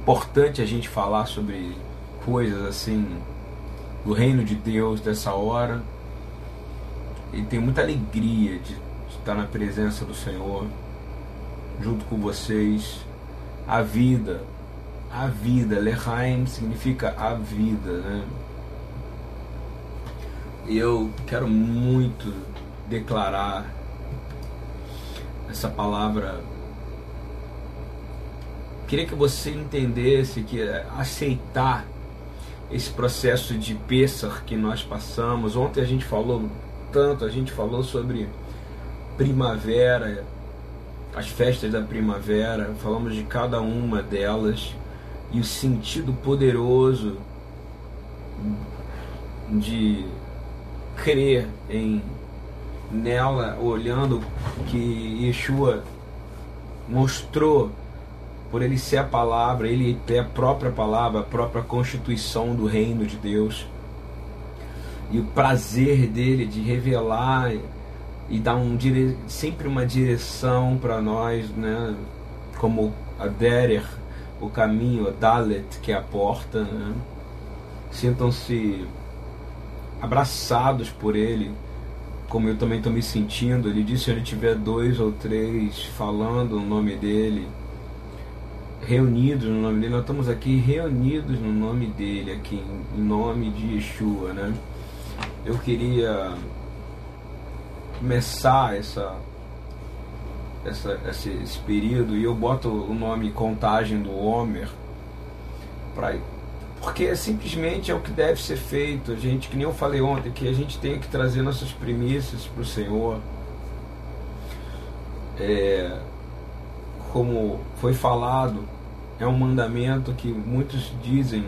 importante a gente falar sobre coisas assim do reino de Deus dessa hora. E tenho muita alegria de estar na presença do Senhor, junto com vocês. A vida, a vida, Lehaim significa a vida, né? E eu quero muito declarar essa palavra. Queria que você entendesse que aceitar esse processo de Pessar que nós passamos. Ontem a gente falou tanto, a gente falou sobre primavera, as festas da primavera, falamos de cada uma delas e o sentido poderoso de crer em nela, olhando que Yeshua mostrou por ele ser a palavra, ele é a própria palavra, a própria constituição do reino de Deus. E o prazer dele de revelar e dar um dire... sempre uma direção para nós, né? como a Derer, o caminho, a Dalet, que é a porta. Né? Sintam-se abraçados por ele, como eu também estou me sentindo. Ele disse: se ele tiver dois ou três falando o nome dele reunidos no nome dele, nós estamos aqui reunidos no nome dele, aqui em nome de Yeshua, né? Eu queria começar essa, essa esse, esse, período e eu boto o nome Contagem do Homer para porque simplesmente é o que deve ser feito. A gente, que nem eu falei ontem, que a gente tem que trazer nossas premissas para o Senhor. É, como foi falado, é um mandamento que muitos dizem.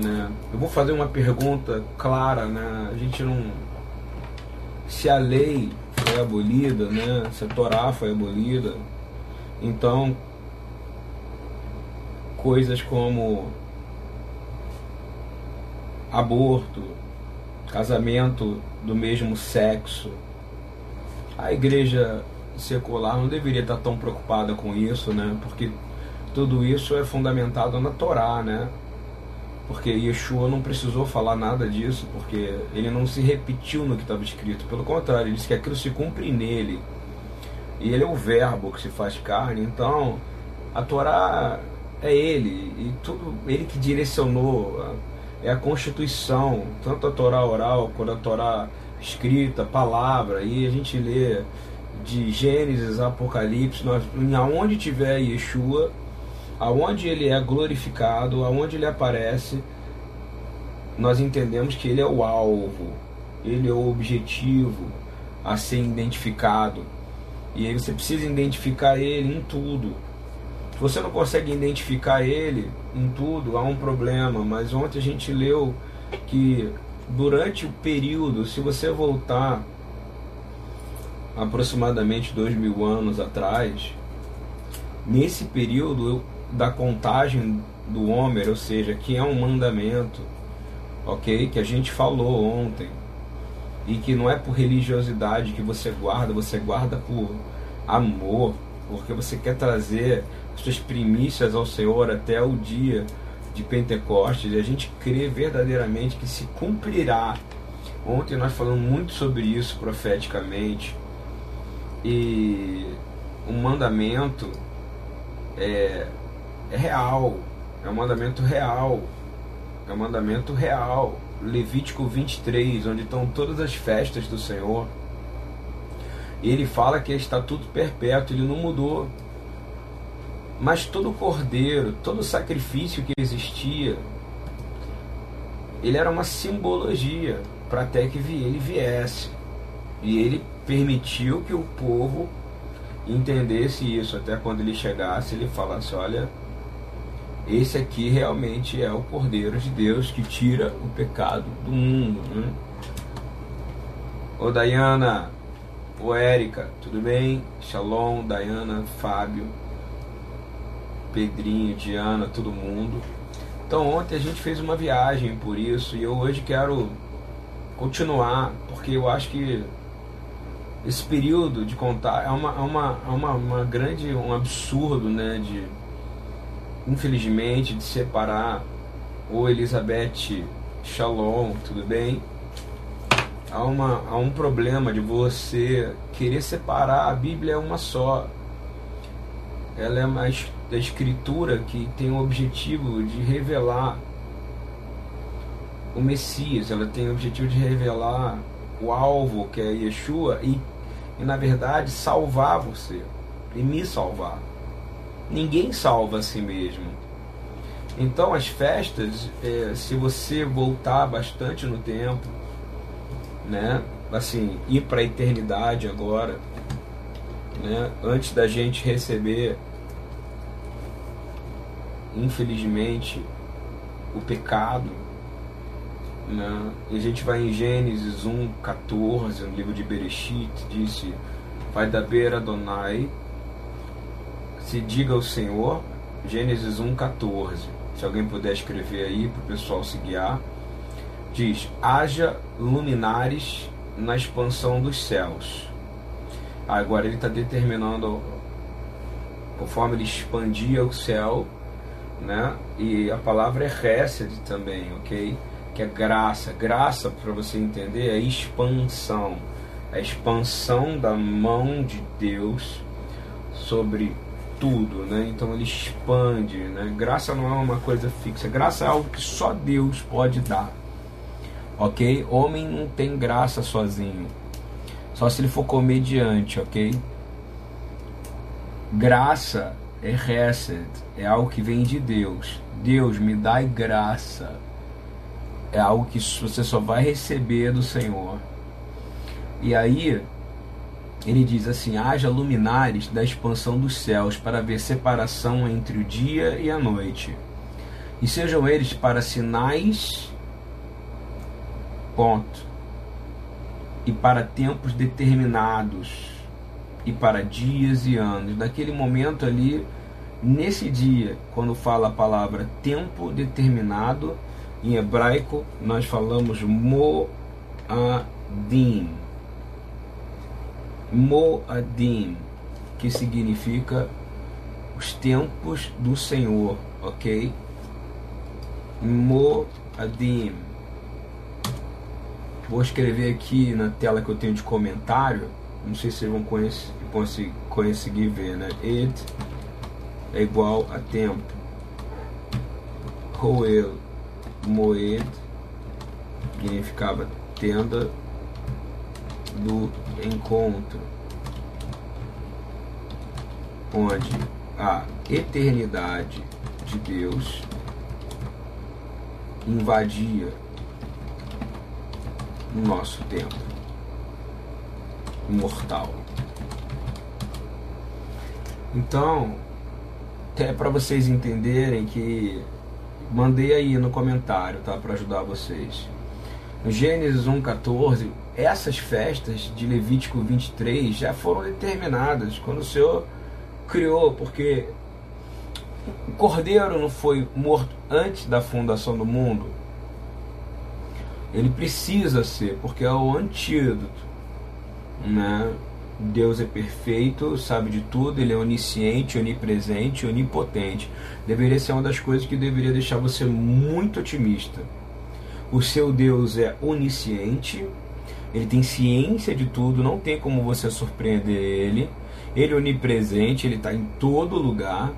Né? Eu vou fazer uma pergunta clara, né? A gente não. Se a lei foi abolida, né? Se a Torá foi abolida, então coisas como aborto, casamento do mesmo sexo, a igreja secular não deveria estar tão preocupada com isso, né? Porque tudo isso é fundamentado na Torá, né? Porque Yeshua não precisou falar nada disso, porque ele não se repetiu no que estava escrito. Pelo contrário, ele disse que aquilo se cumpre nele. E ele é o verbo que se faz carne. Então, a Torá é ele. E tudo ele que direcionou. É a constituição, tanto a Torá oral quanto a Torá escrita, palavra. E a gente lê de Gênesis, Apocalipse, nós, aonde tiver Yeshua, aonde ele é glorificado, aonde ele aparece, nós entendemos que ele é o alvo, ele é o objetivo a ser identificado. E aí você precisa identificar ele em tudo. Se você não consegue identificar ele em tudo, há um problema. Mas ontem a gente leu que durante o período, se você voltar aproximadamente dois mil anos atrás, nesse período da contagem do Homer, ou seja, que é um mandamento, ok? Que a gente falou ontem e que não é por religiosidade que você guarda, você guarda por amor, porque você quer trazer as suas primícias ao Senhor até o dia de Pentecostes e a gente crê verdadeiramente que se cumprirá. Ontem nós falamos muito sobre isso profeticamente e o mandamento é, é real, é um mandamento real, é um mandamento real. Levítico 23, onde estão todas as festas do Senhor. Ele fala que é estatuto perpétuo, ele não mudou. Mas todo cordeiro, todo sacrifício que existia, ele era uma simbologia para até que ele viesse. E ele permitiu que o povo entendesse isso, até quando ele chegasse, ele falasse: Olha, esse aqui realmente é o Cordeiro de Deus que tira o pecado do mundo. Né? Ô Dayana, ô Érica, tudo bem? Shalom, Dayana, Fábio, Pedrinho, Diana, todo mundo. Então ontem a gente fez uma viagem por isso e eu hoje quero continuar, porque eu acho que esse período de contar é uma, é uma, é uma, uma grande, um absurdo, né? De infelizmente, de separar o Elizabeth Shalom, tudo bem? Há, uma, há um problema de você querer separar, a Bíblia é uma só. Ela é uma escritura que tem o objetivo de revelar o Messias, ela tem o objetivo de revelar o alvo que é Yeshua e, e na verdade salvar você e me salvar. Ninguém salva a si mesmo. Então as festas, é, se você voltar bastante no tempo, né, assim, ir para a eternidade agora, né, antes da gente receber, infelizmente, o pecado, né? E a gente vai em Gênesis 1, 14, no livro de Bereshit, disse: Vai da beira Adonai, se diga ao Senhor, Gênesis 1, 14. Se alguém puder escrever aí para o pessoal se guiar, diz: Haja luminares na expansão dos céus. Agora ele está determinando, conforme ele expandia o céu, né? E a palavra é Hesed também, ok? Que é graça. Graça, para você entender, é expansão. A expansão da mão de Deus sobre tudo, né? Então ele expande, né? Graça não é uma coisa fixa. Graça é algo que só Deus pode dar. OK? Homem não tem graça sozinho. Só se ele for comediante, OK? Graça é hesed, é algo que vem de Deus. Deus me dá graça é algo que você só vai receber do Senhor. E aí ele diz assim: haja luminares da expansão dos céus para ver separação entre o dia e a noite, e sejam eles para sinais, ponto, e para tempos determinados, e para dias e anos. Naquele momento ali, nesse dia, quando fala a palavra tempo determinado, em hebraico, nós falamos Moadim. Moadim, que significa os tempos do Senhor, ok? Moadim. Vou escrever aqui na tela que eu tenho de comentário. Não sei se vocês vão conhecer, conseguir ver, né? Ed é igual a tempo. Roel Moed significava tenda do encontro, onde a eternidade de Deus invadia o nosso tempo mortal. Então, até para vocês entenderem que Mandei aí no comentário, tá? Para ajudar vocês. Gênesis 1,14, essas festas de Levítico 23 já foram determinadas quando o Senhor criou, porque o cordeiro não foi morto antes da fundação do mundo. Ele precisa ser, porque é o antídoto, né? Deus é perfeito, sabe de tudo, ele é onisciente, onipresente, onipotente. Deveria ser uma das coisas que deveria deixar você muito otimista. O seu Deus é onisciente, ele tem ciência de tudo, não tem como você surpreender ele. Ele é onipresente, ele está em todo lugar.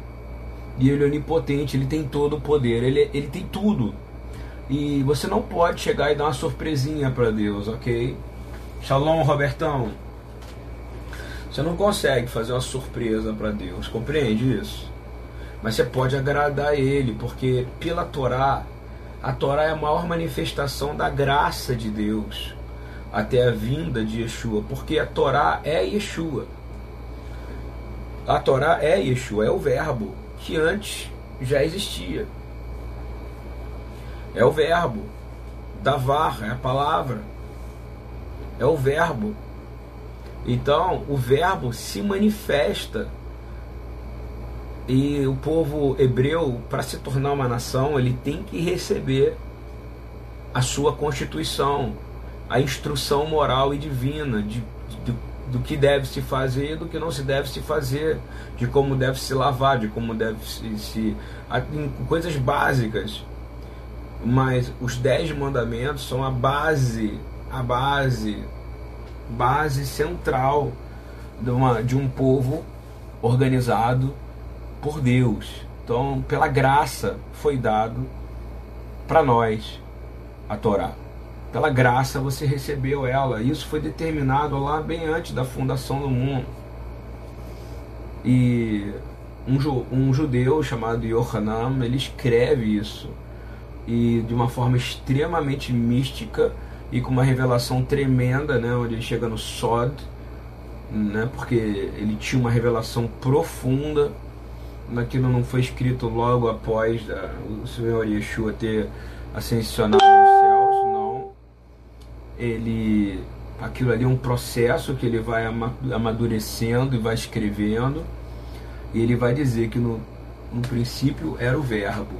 E ele é onipotente, ele tem todo o poder, ele, ele tem tudo. E você não pode chegar e dar uma surpresinha para Deus, ok? Shalom, Robertão. Você não consegue fazer uma surpresa para Deus, compreende isso? Mas você pode agradar Ele, porque pela Torá, a Torá é a maior manifestação da graça de Deus até a vinda de Yeshua, porque a Torá é Yeshua. A Torá é Yeshua, é o verbo que antes já existia. É o verbo. Davar é a palavra. É o verbo então, o Verbo se manifesta e o povo hebreu, para se tornar uma nação, ele tem que receber a sua constituição, a instrução moral e divina de, de, do que deve se fazer e do que não se deve se fazer, de como deve se lavar, de como deve se. se coisas básicas. Mas os dez mandamentos são a base, a base, base central de, uma, de um povo organizado por Deus. Então, pela graça, foi dado para nós a Torá. Pela graça você recebeu ela. Isso foi determinado lá bem antes da fundação do mundo. E um, um judeu chamado Yohanan, ele escreve isso. E de uma forma extremamente mística e com uma revelação tremenda, né, onde ele chega no Sod, né, porque ele tinha uma revelação profunda. Aquilo não foi escrito logo após a, o Senhor Yeshua ter ascensionado nos céus, não. Ele, aquilo ali é um processo que ele vai amadurecendo e vai escrevendo. E ele vai dizer que no, no princípio era o verbo.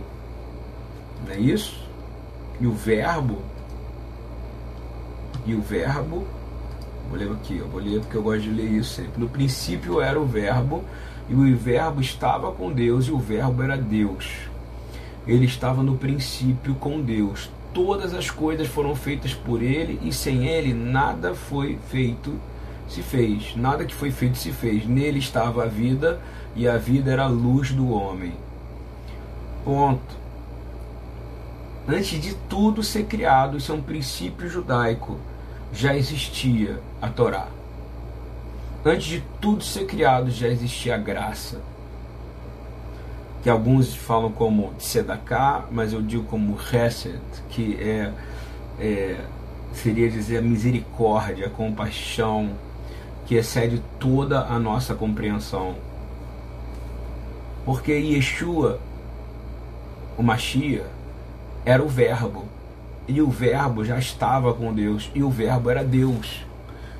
Não é isso? E o verbo e o verbo vou ler aqui, eu vou ler porque eu gosto de ler isso sempre. No princípio era o verbo e o verbo estava com Deus e o verbo era Deus ele estava no princípio com Deus. Todas as coisas foram feitas por ele e sem ele nada foi feito, se fez. Nada que foi feito se fez. Nele estava a vida e a vida era a luz do homem. Ponto. Antes de tudo ser criado, isso é um princípio judaico, já existia a Torá. Antes de tudo ser criado, já existia a graça que alguns falam como Sedaká, mas eu digo como Hesed, que é, é, seria dizer a misericórdia, a compaixão, que excede toda a nossa compreensão. Porque Yeshua, o Machia, era o Verbo, e o Verbo já estava com Deus, e o Verbo era Deus.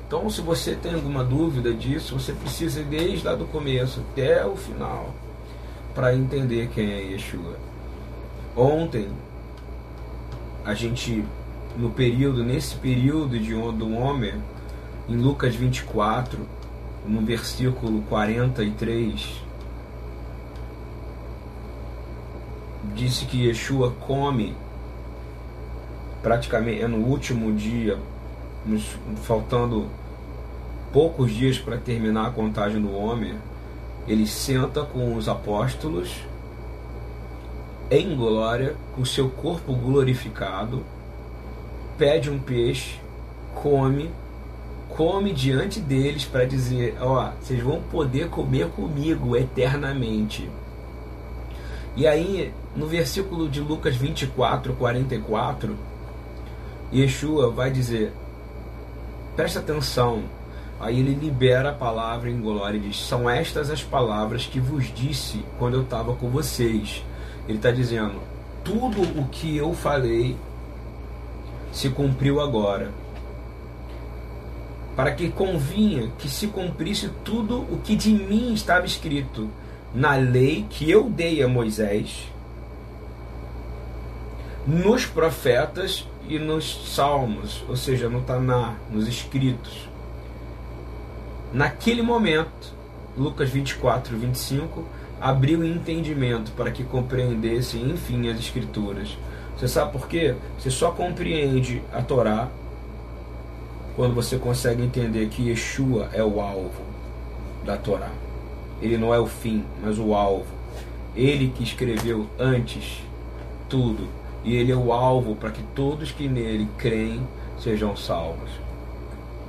Então, se você tem alguma dúvida disso, você precisa ir desde lá do começo até o final para entender quem é Yeshua. Ontem, a gente, no período, nesse período de, do homem, em Lucas 24, no versículo 43, disse que Yeshua come praticamente é no último dia, nos, faltando poucos dias para terminar a contagem do homem, ele senta com os apóstolos em glória, com seu corpo glorificado, pede um peixe, come, come diante deles para dizer: Ó, vocês vão poder comer comigo eternamente. E aí, no versículo de Lucas 24, 44, Yeshua vai dizer: presta atenção, Aí ele libera a palavra em glória e diz: São estas as palavras que vos disse quando eu estava com vocês. Ele está dizendo: Tudo o que eu falei se cumpriu agora. Para que convinha que se cumprisse tudo o que de mim estava escrito na lei que eu dei a Moisés, nos profetas e nos salmos, ou seja, no Taná, nos escritos. Naquele momento, Lucas 24, 25, abriu entendimento para que compreendesse, enfim, as Escrituras. Você sabe por quê? Você só compreende a Torá quando você consegue entender que Yeshua é o alvo da Torá. Ele não é o fim, mas o alvo. Ele que escreveu antes tudo. E ele é o alvo para que todos que nele creem sejam salvos.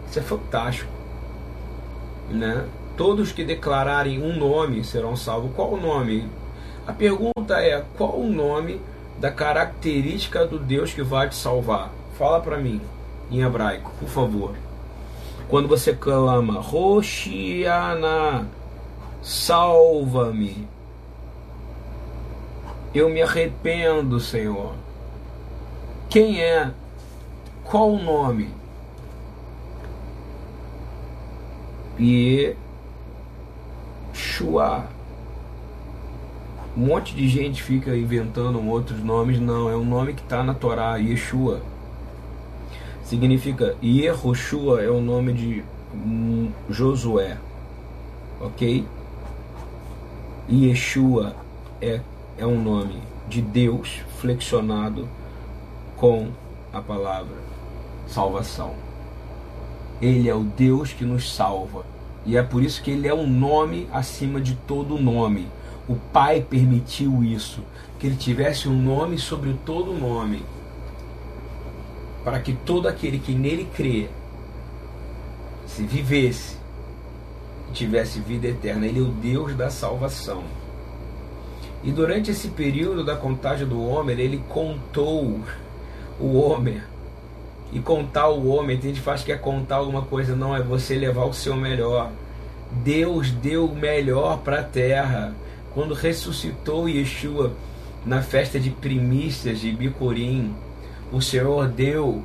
Isso é fantástico né? Todos que declararem um nome serão salvos. Qual o nome? A pergunta é: qual o nome da característica do Deus que vai te salvar? Fala para mim em hebraico, por favor. Quando você clama, Roshiana, salva-me. Eu me arrependo, Senhor. Quem é? Qual o nome? Yeshua. Um monte de gente fica inventando outros nomes, não, é um nome que está na Torá, Yeshua. Significa Yehoshua é o nome de Josué, ok? Yeshua é, é um nome de Deus flexionado com a palavra salvação. Ele é o Deus que nos salva. E é por isso que ele é um nome acima de todo nome. O Pai permitiu isso, que ele tivesse um nome sobre todo nome, para que todo aquele que nele crê, se vivesse, tivesse vida eterna. Ele é o Deus da salvação. E durante esse período da contagem do Homer, ele contou o Homer. E contar o homem, tem gente faz que é contar alguma coisa, não, é você levar o seu melhor. Deus deu o melhor para a terra. Quando ressuscitou Yeshua na festa de primícias de Bicurim, o Senhor deu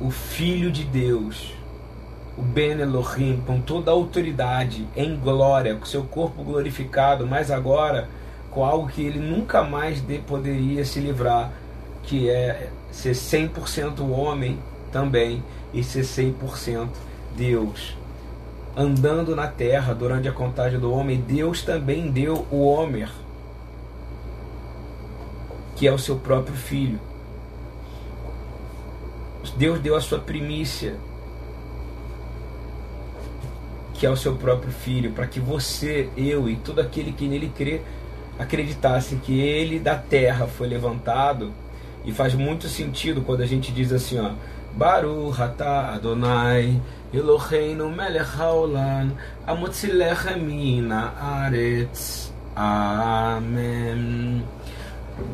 o Filho de Deus, o Ben Elohim, com toda a autoridade, em glória, com seu corpo glorificado, mas agora com algo que ele nunca mais poderia se livrar, que é ser 100% homem também e ser 100% Deus andando na terra durante a contagem do homem, Deus também deu o Homer, que é o seu próprio filho. Deus deu a sua primícia, que é o seu próprio filho, para que você, eu e todo aquele que nele crê acreditasse que ele da terra foi levantado. E faz muito sentido quando a gente diz assim, ó, Baruch atah Adonai Eloheinu melech haolam amotzilech aretz. Amém.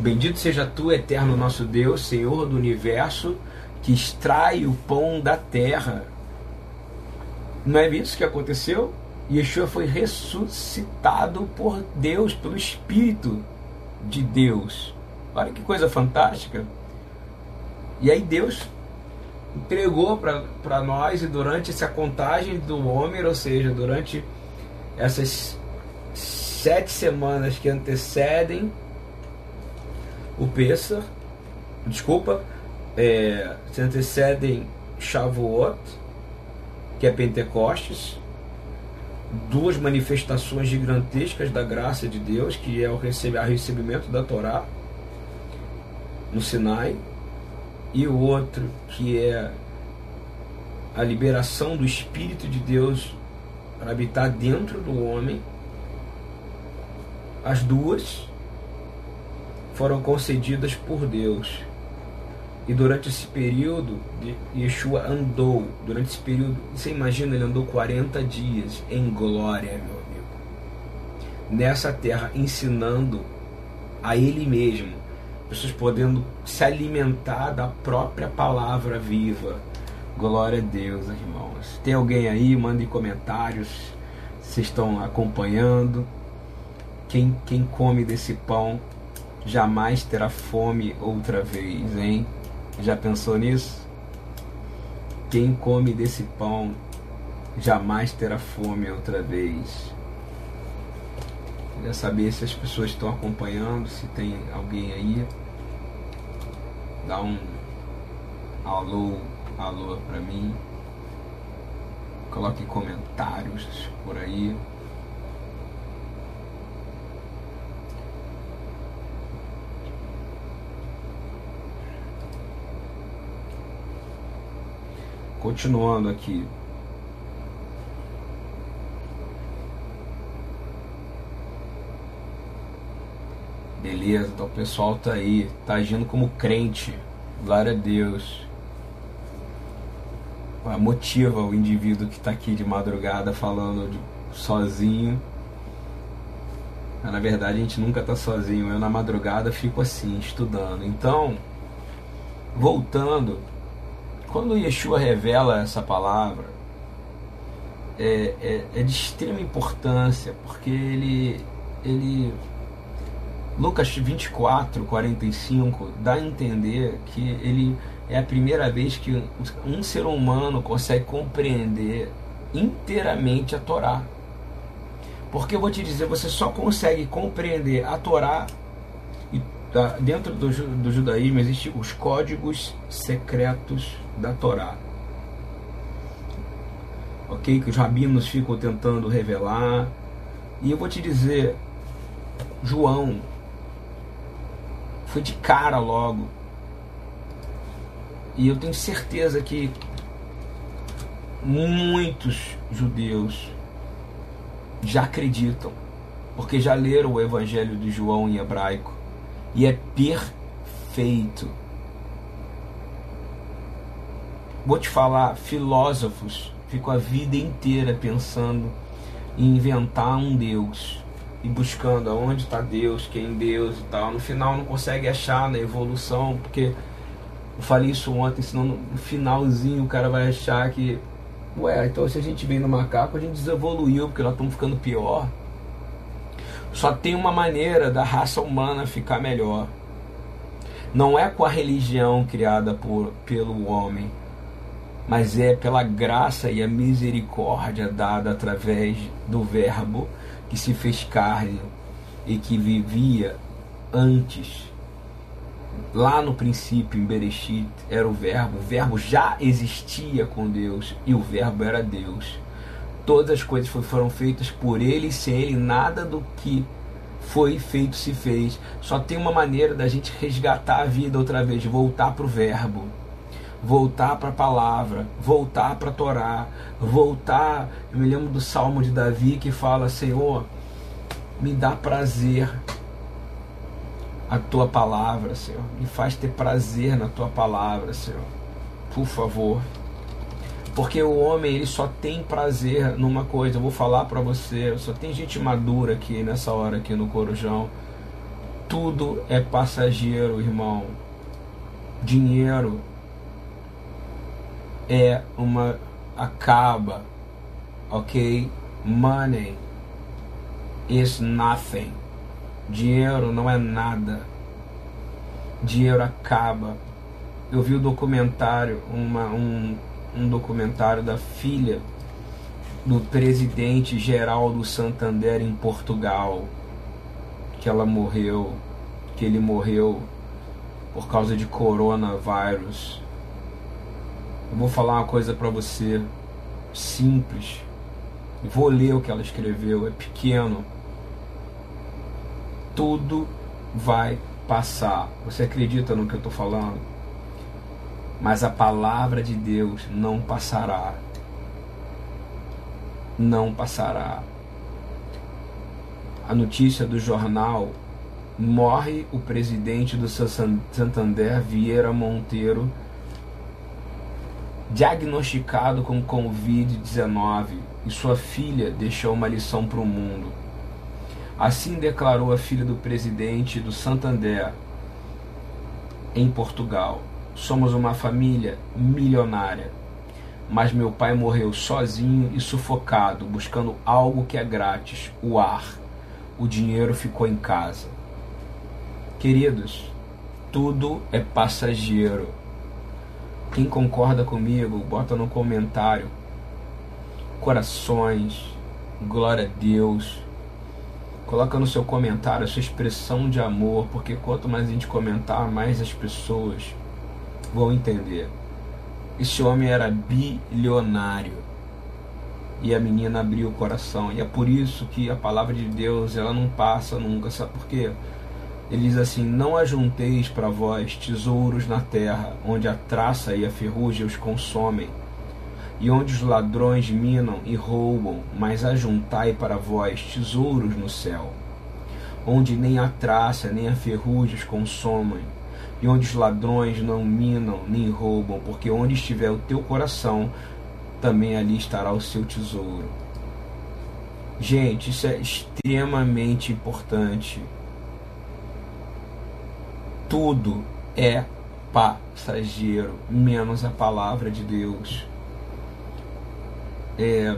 Bendito seja tu, eterno nosso Deus, Senhor do universo, que extrai o pão da terra. Não é isso que aconteceu? Yeshua foi ressuscitado por Deus, pelo Espírito de Deus. Olha que coisa fantástica. E aí Deus entregou para nós e durante essa contagem do Homer, ou seja, durante essas sete semanas que antecedem o Pessah, desculpa, é, se antecedem Shavuot, que é Pentecostes, duas manifestações gigantescas da graça de Deus, que é o recebimento da Torá no Sinai, e o outro que é a liberação do Espírito de Deus para habitar dentro do homem. As duas foram concedidas por Deus. E durante esse período, Yeshua andou, durante esse período, você imagina, ele andou 40 dias em glória, meu amigo, nessa terra, ensinando a ele mesmo pessoas podendo se alimentar da própria palavra viva. Glória a Deus, irmãos. Tem alguém aí? Mandem comentários. Vocês estão acompanhando. Quem, quem come desse pão jamais terá fome outra vez, hein? Já pensou nisso? Quem come desse pão jamais terá fome outra vez. Queria saber se as pessoas estão acompanhando, se tem alguém aí. Dá um alô, alô para mim. Coloque comentários por aí. Continuando aqui. Beleza, então o pessoal tá aí, tá agindo como crente. Glória a Deus. Motiva o indivíduo que está aqui de madrugada falando de, sozinho. Mas, na verdade a gente nunca está sozinho. Eu na madrugada fico assim, estudando. Então, voltando, quando Yeshua revela essa palavra, é, é, é de extrema importância, porque ele, ele Lucas 24, 45 dá a entender que ele é a primeira vez que um ser humano consegue compreender inteiramente a Torá. Porque eu vou te dizer, você só consegue compreender a Torá e tá, dentro do, do judaísmo existem os códigos secretos da Torá. ok? Que os rabinos ficam tentando revelar. E eu vou te dizer, João foi de cara logo. E eu tenho certeza que muitos judeus já acreditam, porque já leram o Evangelho de João em hebraico e é perfeito. Vou te falar, filósofos ficam a vida inteira pensando em inventar um Deus e buscando aonde está Deus, quem Deus e tal. No final não consegue achar na evolução, porque eu falei isso ontem, senão no finalzinho o cara vai achar que, ué, então se a gente vem no macaco, a gente desevoluiu, porque nós estamos ficando pior. Só tem uma maneira da raça humana ficar melhor. Não é com a religião criada por, pelo homem, mas é pela graça e a misericórdia dada através do Verbo que se fez carne e que vivia antes. Lá no princípio, em Bereshit, era o Verbo. O Verbo já existia com Deus e o Verbo era Deus. Todas as coisas foram feitas por Ele e sem Ele, nada do que foi feito se fez. Só tem uma maneira da gente resgatar a vida outra vez, voltar para o Verbo voltar para a palavra, voltar para a Torá, voltar. Eu me lembro do Salmo de Davi que fala: Senhor, me dá prazer a tua palavra, Senhor. Me faz ter prazer na tua palavra, Senhor. Por favor. Porque o homem ele só tem prazer numa coisa. Eu vou falar para você, só tem gente madura aqui nessa hora aqui no Corujão. Tudo é passageiro, irmão. Dinheiro, é uma acaba, ok? Money is nothing. Dinheiro não é nada. Dinheiro acaba. Eu vi o um documentário, uma, um, um documentário da filha do presidente geral do Santander em Portugal, que ela morreu, que ele morreu por causa de coronavírus. Eu vou falar uma coisa para você simples. Vou ler o que ela escreveu, é pequeno. Tudo vai passar. Você acredita no que eu estou falando? Mas a palavra de Deus não passará. Não passará. A notícia do jornal morre o presidente do Santander, Vieira Monteiro, diagnosticado com Covid-19 e sua filha deixou uma lição para o mundo. Assim declarou a filha do presidente do Santander em Portugal. Somos uma família milionária, mas meu pai morreu sozinho e sufocado, buscando algo que é grátis, o ar. O dinheiro ficou em casa. Queridos, tudo é passageiro quem concorda comigo, bota no comentário. Corações, glória a Deus. Coloca no seu comentário a sua expressão de amor, porque quanto mais a gente comentar, mais as pessoas vão entender. Esse homem era bilionário e a menina abriu o coração. E é por isso que a palavra de Deus ela não passa nunca. Sabe por quê? Ele diz assim: Não ajunteis para vós tesouros na terra, onde a traça e a ferrugem os consomem, e onde os ladrões minam e roubam, mas ajuntai para vós tesouros no céu, onde nem a traça nem a ferrugem os consomem, e onde os ladrões não minam nem roubam, porque onde estiver o teu coração, também ali estará o seu tesouro. Gente, isso é extremamente importante tudo é passageiro, menos a palavra de Deus. É,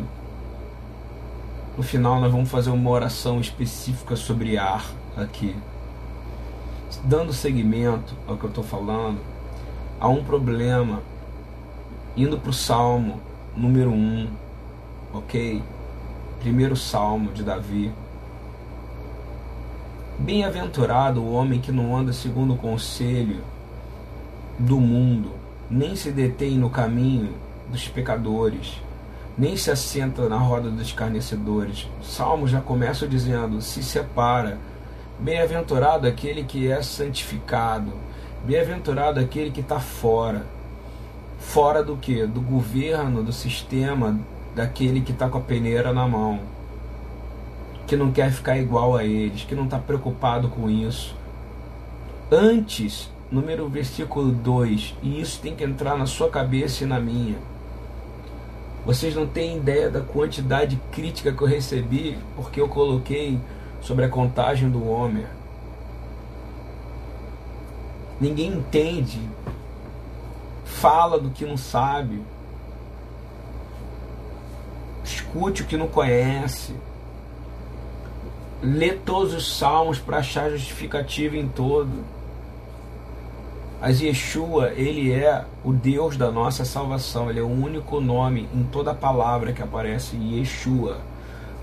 no final, nós vamos fazer uma oração específica sobre ar aqui. Dando seguimento ao que eu estou falando, há um problema. Indo para o Salmo número 1, ok? Primeiro Salmo de Davi. Bem-aventurado o homem que não anda segundo o conselho do mundo, nem se detém no caminho dos pecadores, nem se assenta na roda dos escarnecedores. O Salmo já começa dizendo: se separa. Bem-aventurado aquele que é santificado. Bem-aventurado aquele que está fora. Fora do que? Do governo, do sistema, daquele que está com a peneira na mão. Que não quer ficar igual a eles, que não está preocupado com isso. Antes, número versículo 2, e isso tem que entrar na sua cabeça e na minha vocês não têm ideia da quantidade crítica que eu recebi porque eu coloquei sobre a contagem do homem. Ninguém entende, fala do que não sabe, escute o que não conhece, lê todos os salmos para achar justificativa em todo. Mas Yeshua, ele é o Deus da nossa salvação, ele é o único nome em toda a palavra que aparece Yeshua.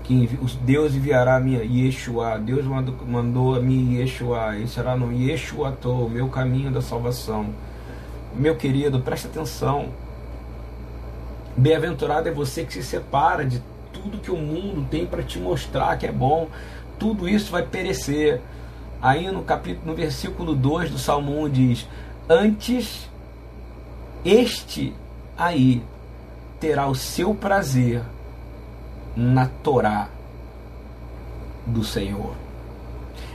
Que Deus enviará a minha Yeshua, Deus mandou, mandou a mim Yeshua, e será no Yeshua o meu caminho da salvação. Meu querido, preste atenção. Bem-aventurado é você que se separa de tudo que o mundo tem para te mostrar que é bom. Tudo isso vai perecer. Aí no capítulo, no versículo 2 do Salmo 1 diz: Antes, este aí terá o seu prazer na Torá do Senhor,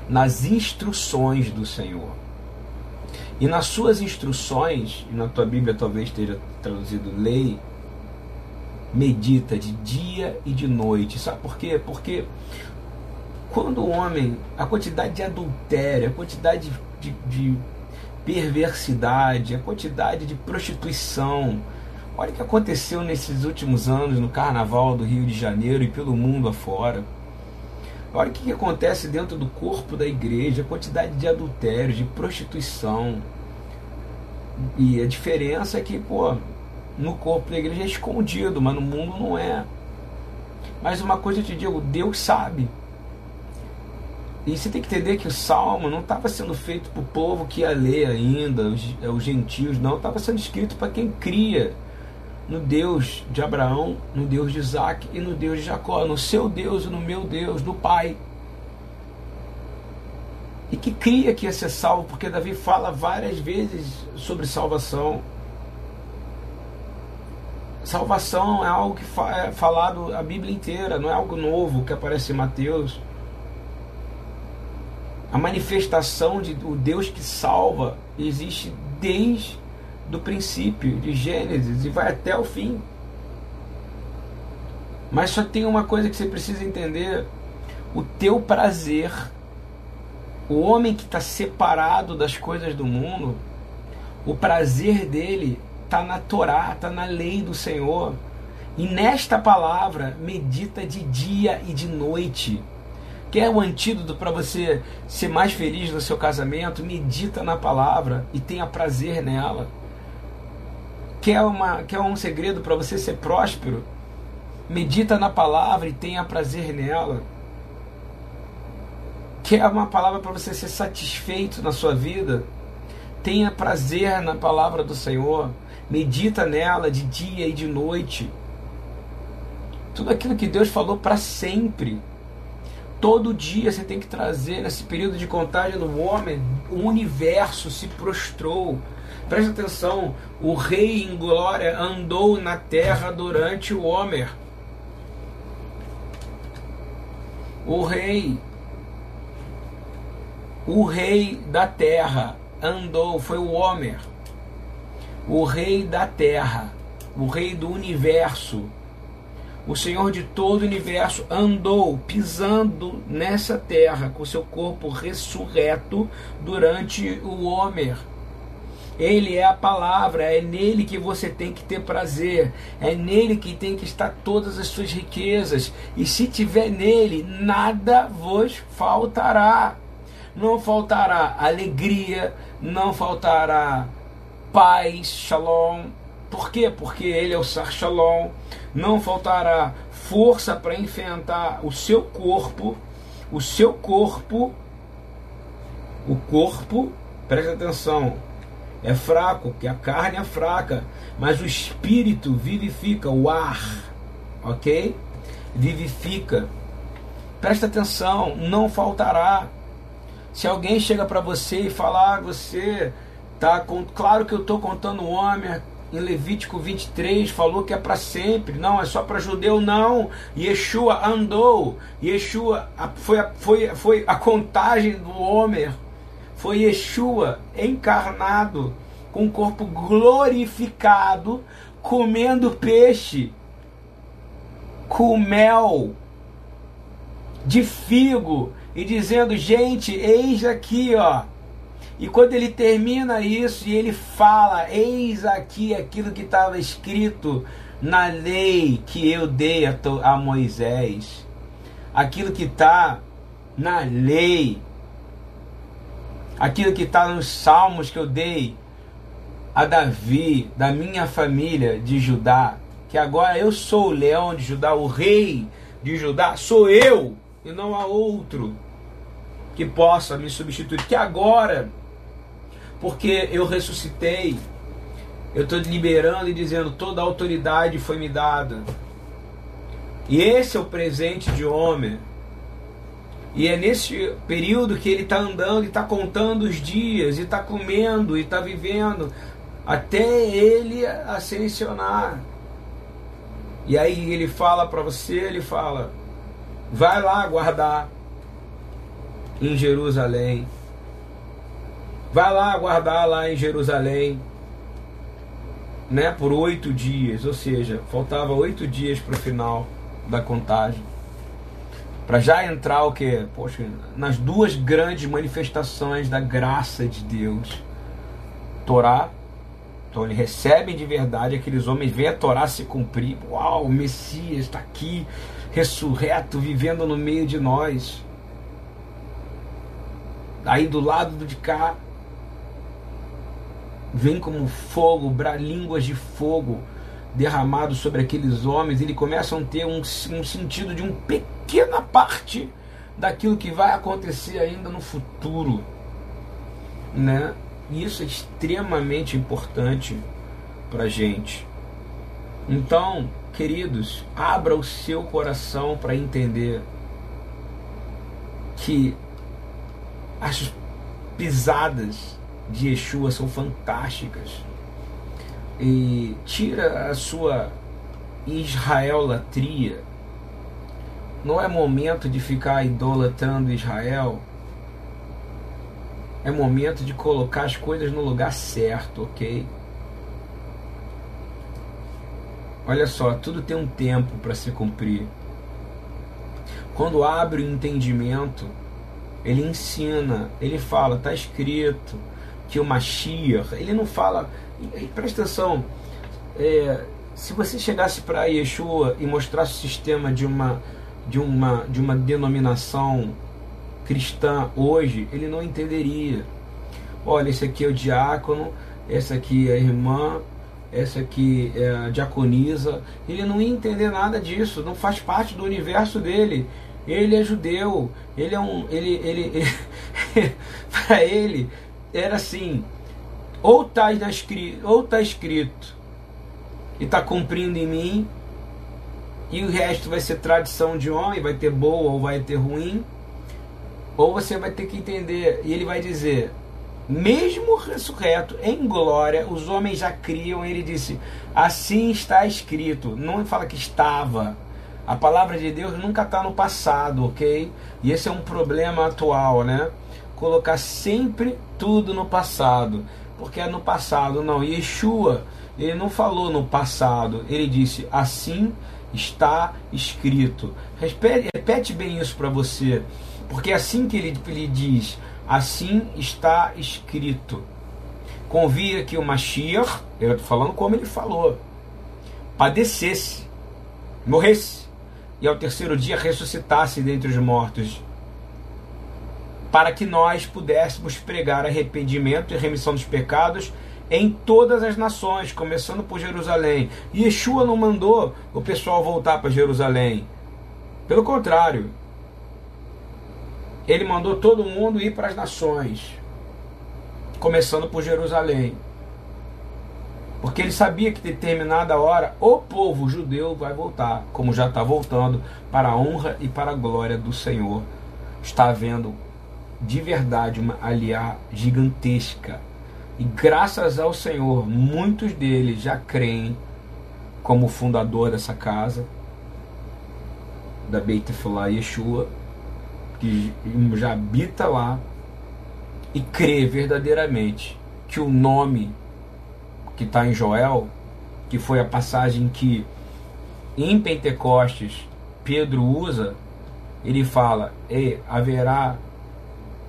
nas instruções do Senhor. E nas suas instruções, e na tua Bíblia talvez esteja traduzido lei, medita de dia e de noite. Sabe por quê? Porque quando o homem, a quantidade de adultério, a quantidade de, de, de perversidade, a quantidade de prostituição. Olha o que aconteceu nesses últimos anos no carnaval do Rio de Janeiro e pelo mundo afora. Olha o que acontece dentro do corpo da igreja, a quantidade de adultério, de prostituição. E a diferença é que, pô, no corpo da igreja é escondido, mas no mundo não é. Mas uma coisa eu te digo, Deus sabe. E você tem que entender que o salmo não estava sendo feito para o povo que ia ler ainda, os, é, os gentios, não. Estava sendo escrito para quem cria no Deus de Abraão, no Deus de Isaac e no Deus de Jacó, no seu Deus e no meu Deus, no Pai. E que cria que ia ser salvo, porque Davi fala várias vezes sobre salvação. Salvação é algo que é falado a Bíblia inteira, não é algo novo que aparece em Mateus a manifestação de o Deus que salva existe desde do princípio de Gênesis e vai até o fim. Mas só tem uma coisa que você precisa entender: o teu prazer, o homem que está separado das coisas do mundo, o prazer dele está na Torá, está na lei do Senhor. E nesta palavra medita de dia e de noite. Quer o antídoto para você ser mais feliz no seu casamento? Medita na palavra e tenha prazer nela. Quer, uma, quer um segredo para você ser próspero? Medita na palavra e tenha prazer nela. Quer uma palavra para você ser satisfeito na sua vida? Tenha prazer na palavra do Senhor. Medita nela de dia e de noite. Tudo aquilo que Deus falou para sempre. Todo dia você tem que trazer, nesse período de contagem do homem, o universo se prostrou. Preste atenção, o rei em glória andou na terra durante o Homer. O rei, o rei da terra andou, foi o Homer. O rei da terra, o rei do universo o Senhor de todo o universo andou pisando nessa terra com seu corpo ressurreto durante o Homer. Ele é a palavra, é nele que você tem que ter prazer, é nele que tem que estar todas as suas riquezas, e se tiver nele, nada vos faltará. Não faltará alegria, não faltará paz, shalom. Por quê? Porque ele é o Sar Shalom não faltará força para enfrentar o seu corpo, o seu corpo, o corpo, presta atenção, é fraco, que a carne é fraca, mas o espírito vivifica, o ar, ok? Vivifica. Presta atenção, não faltará. Se alguém chega para você e falar, ah, você tá com, claro que eu estou contando o homem em Levítico 23 falou que é para sempre, não, é só para judeu, não. Yeshua andou, Yeshua foi, foi, foi a contagem do Homer, foi Yeshua encarnado, com o corpo glorificado, comendo peixe, com mel de figo e dizendo: gente, eis aqui, ó. E quando ele termina isso e ele fala: Eis aqui aquilo que estava escrito na lei que eu dei a, a Moisés, aquilo que está na lei, aquilo que está nos salmos que eu dei a Davi, da minha família de Judá, que agora eu sou o leão de Judá, o rei de Judá, sou eu e não há outro que possa me substituir. Que agora, porque eu ressuscitei, eu estou liberando e dizendo: toda a autoridade foi me dada. E esse é o presente de homem. E é nesse período que ele está andando e está contando os dias, e está comendo, e está vivendo, até ele ascensionar. E aí ele fala para você, ele fala, vai lá guardar em Jerusalém. Vai lá guardar lá em Jerusalém, né, por oito dias, ou seja, faltava oito dias para o final da contagem, para já entrar o que, poxa, nas duas grandes manifestações da graça de Deus, Torá então ele recebe de verdade aqueles homens, vê a Torá se cumprir. Uau, o Messias está aqui, ressurreto, vivendo no meio de nós. Aí do lado de cá, vem como fogo, línguas de fogo derramado sobre aqueles homens. Eles começam a ter um, um sentido de uma pequena parte daquilo que vai acontecer ainda no futuro, né? E isso é extremamente importante para gente. Então, queridos, abra o seu coração para entender que as pisadas de Yeshua são fantásticas. E tira a sua Israel latria. Não é momento de ficar idolatrando Israel é momento de colocar as coisas no lugar certo, ok? Olha só, tudo tem um tempo para se cumprir. Quando abre o entendimento, ele ensina, ele fala, está escrito que o Mashiach, ele não fala, presta atenção, é, se você chegasse para Yeshua e mostrasse o sistema de uma, de uma, de uma denominação cristã hoje, ele não entenderia. Olha, esse aqui é o diácono, essa aqui é a irmã, essa aqui é a diaconisa. Ele não ia entender nada disso, não faz parte do universo dele. Ele é judeu, ele é um. Ele, ele, ele para ele era assim: ou está escrito, ou tá escrito e está cumprindo em mim, e o resto vai ser tradição de homem, vai ter boa ou vai ter ruim ou você vai ter que entender, e ele vai dizer: mesmo ressurreto em glória, os homens já criam. Ele disse: assim está escrito. Não fala que estava. A palavra de Deus nunca está no passado, ok? E esse é um problema atual, né? Colocar sempre tudo no passado, porque é no passado. Não, Yeshua, ele não falou no passado, ele disse: assim está escrito. Repete, repete bem isso para você. Porque é assim que ele, ele diz, assim está escrito. Convia que o Mashiach, eu estou falando como ele falou, padecesse, morresse, e ao terceiro dia ressuscitasse dentre os mortos, para que nós pudéssemos pregar arrependimento e remissão dos pecados em todas as nações, começando por Jerusalém. E Yeshua não mandou o pessoal voltar para Jerusalém. Pelo contrário, ele mandou todo mundo ir para as nações, começando por Jerusalém. Porque ele sabia que determinada hora o povo judeu vai voltar, como já está voltando, para a honra e para a glória do Senhor. Está havendo de verdade uma aliá gigantesca. E graças ao Senhor, muitos deles já creem como fundador dessa casa, da Beit Fulá Yeshua, que já habita lá e crê verdadeiramente que o nome que está em Joel, que foi a passagem que em Pentecostes Pedro usa, ele fala: e haverá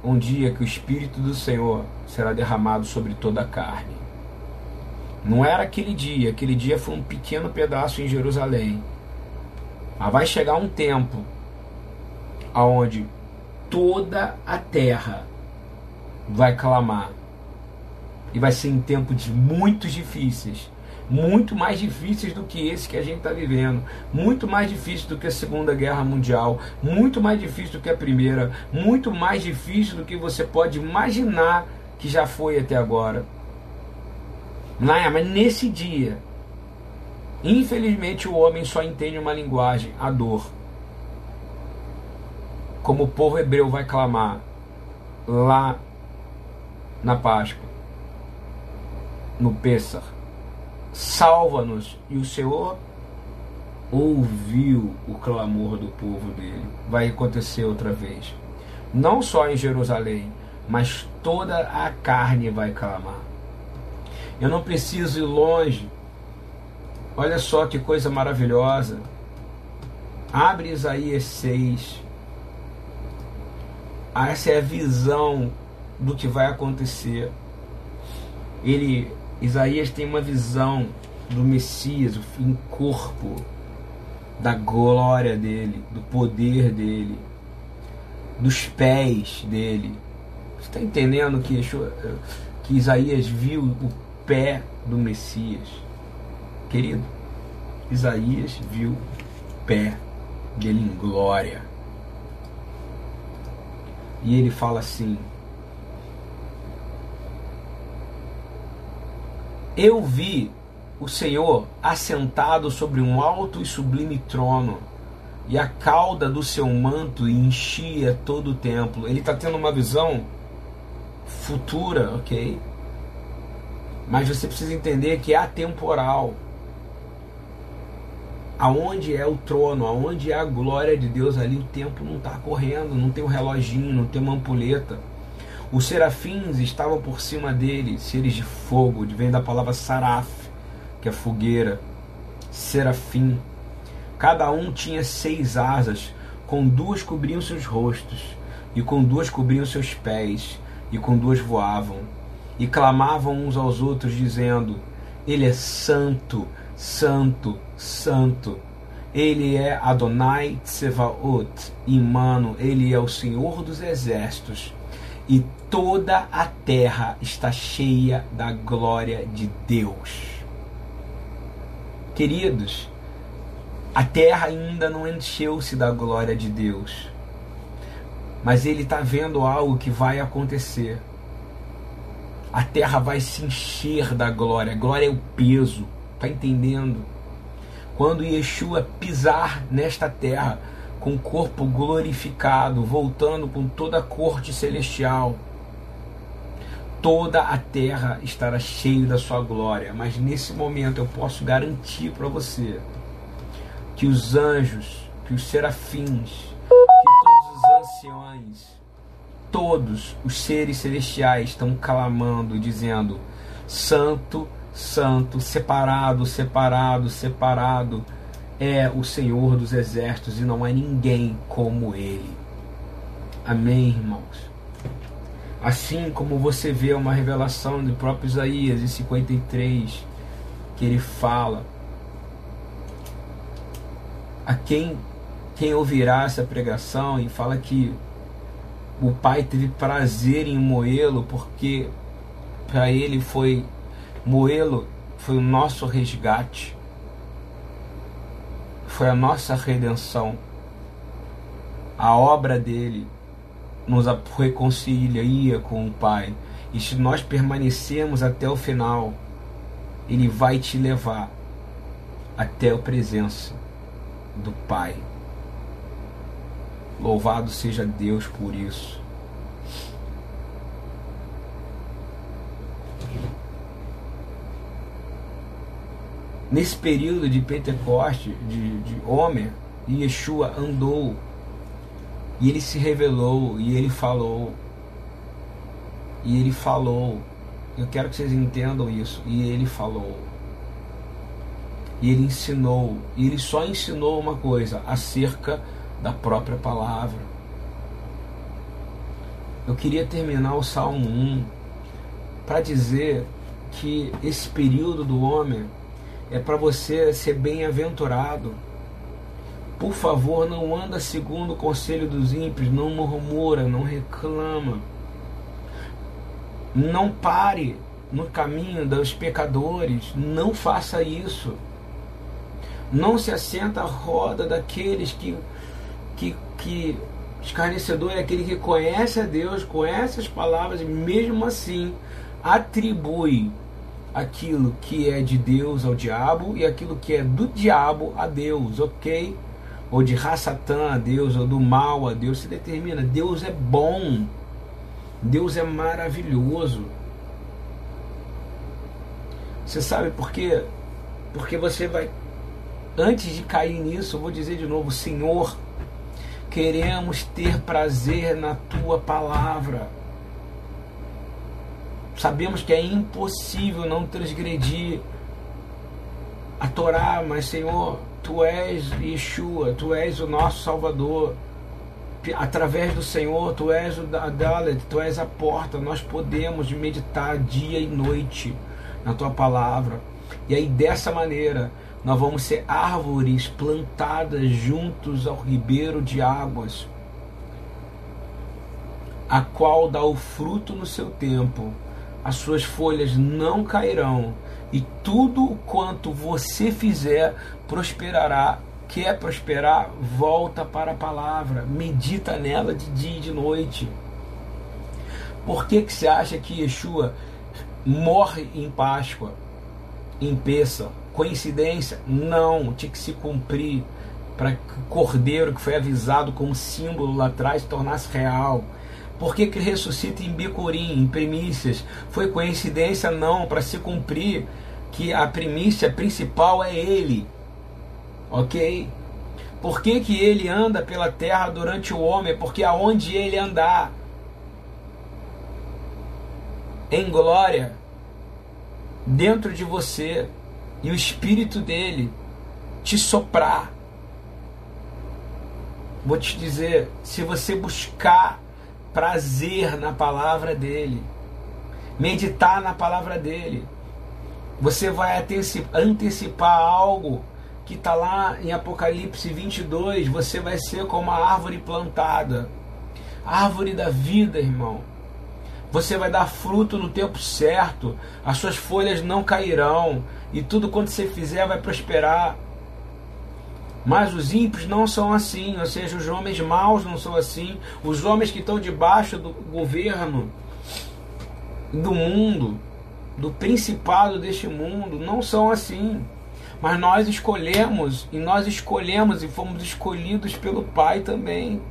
um dia que o Espírito do Senhor será derramado sobre toda a carne. Não era aquele dia, aquele dia foi um pequeno pedaço em Jerusalém. Mas vai chegar um tempo aonde toda a terra vai clamar e vai ser em tempos muito difíceis, muito mais difíceis do que esse que a gente está vivendo, muito mais difícil do que a Segunda Guerra Mundial, muito mais difícil do que a Primeira, muito mais difícil do que você pode imaginar que já foi até agora. Mas nesse dia, infelizmente o homem só entende uma linguagem, a dor. Como o povo hebreu vai clamar lá na Páscoa no Pêssar. Salva-nos. E o Senhor ouviu o clamor do povo dele. Vai acontecer outra vez. Não só em Jerusalém, mas toda a carne vai clamar. Eu não preciso ir longe. Olha só que coisa maravilhosa. Abre Isaías 6. Essa é a visão do que vai acontecer. Ele Isaías tem uma visão do Messias, em corpo, da glória dele, do poder dele, dos pés dele. Você está entendendo que, que Isaías viu o pé do Messias? Querido, Isaías viu o pé dele em glória. E ele fala assim: Eu vi o Senhor assentado sobre um alto e sublime trono, e a cauda do seu manto enchia todo o templo. Ele está tendo uma visão futura, ok? Mas você precisa entender que é atemporal. Aonde é o trono, aonde é a glória de Deus ali, o tempo não está correndo, não tem um reloginho, não tem uma ampulheta. Os serafins estavam por cima dele, seres de fogo, vem da palavra saraf, que é fogueira, serafim. Cada um tinha seis asas, com duas cobriam seus rostos, e com duas cobriam seus pés, e com duas voavam, e clamavam uns aos outros, dizendo: Ele é santo, santo, santo. Ele é Adonai Tsevaot, Imano, ele é o Senhor dos exércitos e toda a terra está cheia da glória de Deus. Queridos, a terra ainda não encheu-se da glória de Deus, mas ele está vendo algo que vai acontecer. A terra vai se encher da glória, glória é o peso, está entendendo? Quando Yeshua pisar nesta terra, com o corpo glorificado, voltando com toda a corte celestial. Toda a terra estará cheia da sua glória, mas nesse momento eu posso garantir para você que os anjos, que os serafins, que todos os anciões, todos os seres celestiais estão clamando, dizendo: Santo, Santo, separado, separado, separado é o Senhor dos exércitos e não há ninguém como ele. Amém, irmãos? Assim como você vê uma revelação do próprio Isaías em 53, que ele fala a quem quem ouvirá essa pregação e fala que o pai teve prazer em moê-lo porque para ele foi moê-lo foi o nosso resgate foi a nossa redenção. A obra dele nos reconcilia com o Pai. E se nós permanecemos até o final, ele vai te levar até a presença do Pai. Louvado seja Deus por isso. Nesse período de Pentecoste, de, de Homer, Yeshua andou e ele se revelou e ele falou. E ele falou. Eu quero que vocês entendam isso. E ele falou. E ele ensinou. E ele só ensinou uma coisa acerca da própria palavra. Eu queria terminar o Salmo 1 para dizer que esse período do homem é para você ser bem-aventurado. Por favor, não anda segundo o conselho dos ímpios, não murmura, não reclama. Não pare no caminho dos pecadores, não faça isso. Não se assenta à roda daqueles que que, que escarnecedor é aquele que conhece a Deus, conhece as palavras e mesmo assim atribui aquilo que é de Deus ao diabo e aquilo que é do diabo a Deus, ok? Ou de Rassatã a Deus, ou do mal a Deus, se determina. Deus é bom, Deus é maravilhoso. Você sabe por quê? Porque você vai, antes de cair nisso, eu vou dizer de novo: Senhor, queremos ter prazer na tua palavra. Sabemos que é impossível não transgredir a Torá, mas Senhor, tu és Yeshua, tu és o nosso Salvador. Através do Senhor, tu és o Dalet, tu és a porta. Nós podemos meditar dia e noite na tua palavra. E aí, dessa maneira, nós vamos ser árvores plantadas juntos ao ribeiro de águas, a qual dá o fruto no seu tempo as suas folhas não cairão, e tudo quanto você fizer prosperará. Quer prosperar? Volta para a palavra, medita nela de dia e de noite. Por que, que você acha que Yeshua morre em Páscoa, em Peça? Coincidência? Não, tinha que se cumprir para que o cordeiro que foi avisado como símbolo lá atrás tornasse real. Por que, que ressuscita em Bicurim, em primícias? Foi coincidência? Não, para se cumprir que a primícia principal é ele. Ok? Por que, que ele anda pela terra durante o homem? Porque aonde ele andar em glória, dentro de você, e o espírito dele te soprar. Vou te dizer, se você buscar prazer na palavra dele, meditar na palavra dele. Você vai antecipar algo que está lá em Apocalipse 22. Você vai ser como a árvore plantada, árvore da vida, irmão. Você vai dar fruto no tempo certo, as suas folhas não cairão, e tudo quanto você fizer vai prosperar. Mas os ímpios não são assim, ou seja, os homens maus não são assim. Os homens que estão debaixo do governo do mundo, do principado deste mundo, não são assim. Mas nós escolhemos, e nós escolhemos e fomos escolhidos pelo Pai também,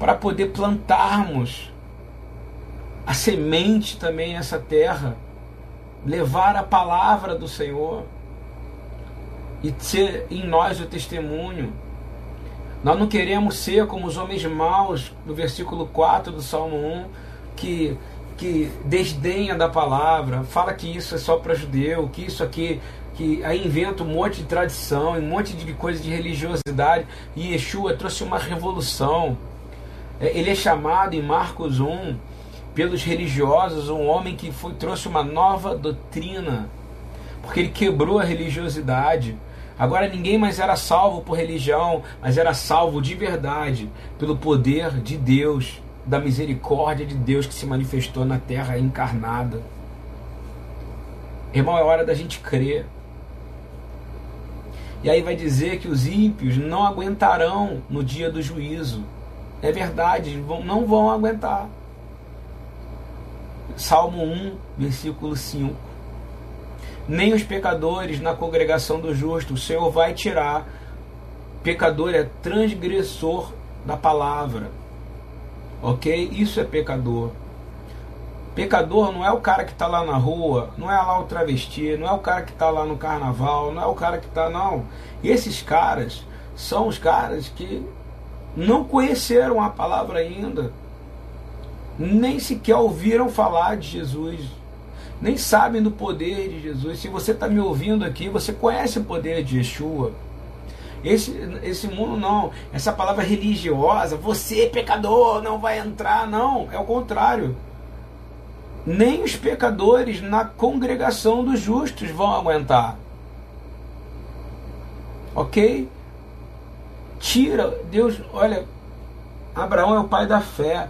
para poder plantarmos a semente também nessa terra, levar a palavra do Senhor e ser em nós o testemunho. Nós não queremos ser como os homens maus, no versículo 4 do Salmo 1, que, que desdenha da palavra, fala que isso é só para judeu, que isso aqui, que aí inventa um monte de tradição, um monte de coisa de religiosidade, e Yeshua trouxe uma revolução. É, ele é chamado em Marcos 1 pelos religiosos um homem que foi, trouxe uma nova doutrina, porque ele quebrou a religiosidade Agora ninguém mais era salvo por religião, mas era salvo de verdade pelo poder de Deus, da misericórdia de Deus que se manifestou na terra encarnada. Irmão, é hora da gente crer. E aí vai dizer que os ímpios não aguentarão no dia do juízo. É verdade, não vão aguentar. Salmo 1, versículo 5. Nem os pecadores na congregação do justo. O Senhor vai tirar. Pecador é transgressor da palavra. Ok? Isso é pecador. Pecador não é o cara que está lá na rua, não é lá o travesti, não é o cara que está lá no carnaval, não é o cara que está. Não. Esses caras são os caras que não conheceram a palavra ainda, nem sequer ouviram falar de Jesus, nem sabem do poder de Jesus. Se você está me ouvindo aqui, você conhece o poder de Yeshua. Esse, esse mundo não, essa palavra religiosa, você pecador não vai entrar, não, é o contrário. Nem os pecadores na congregação dos justos vão aguentar. Ok? Tira, Deus, olha, Abraão é o pai da fé.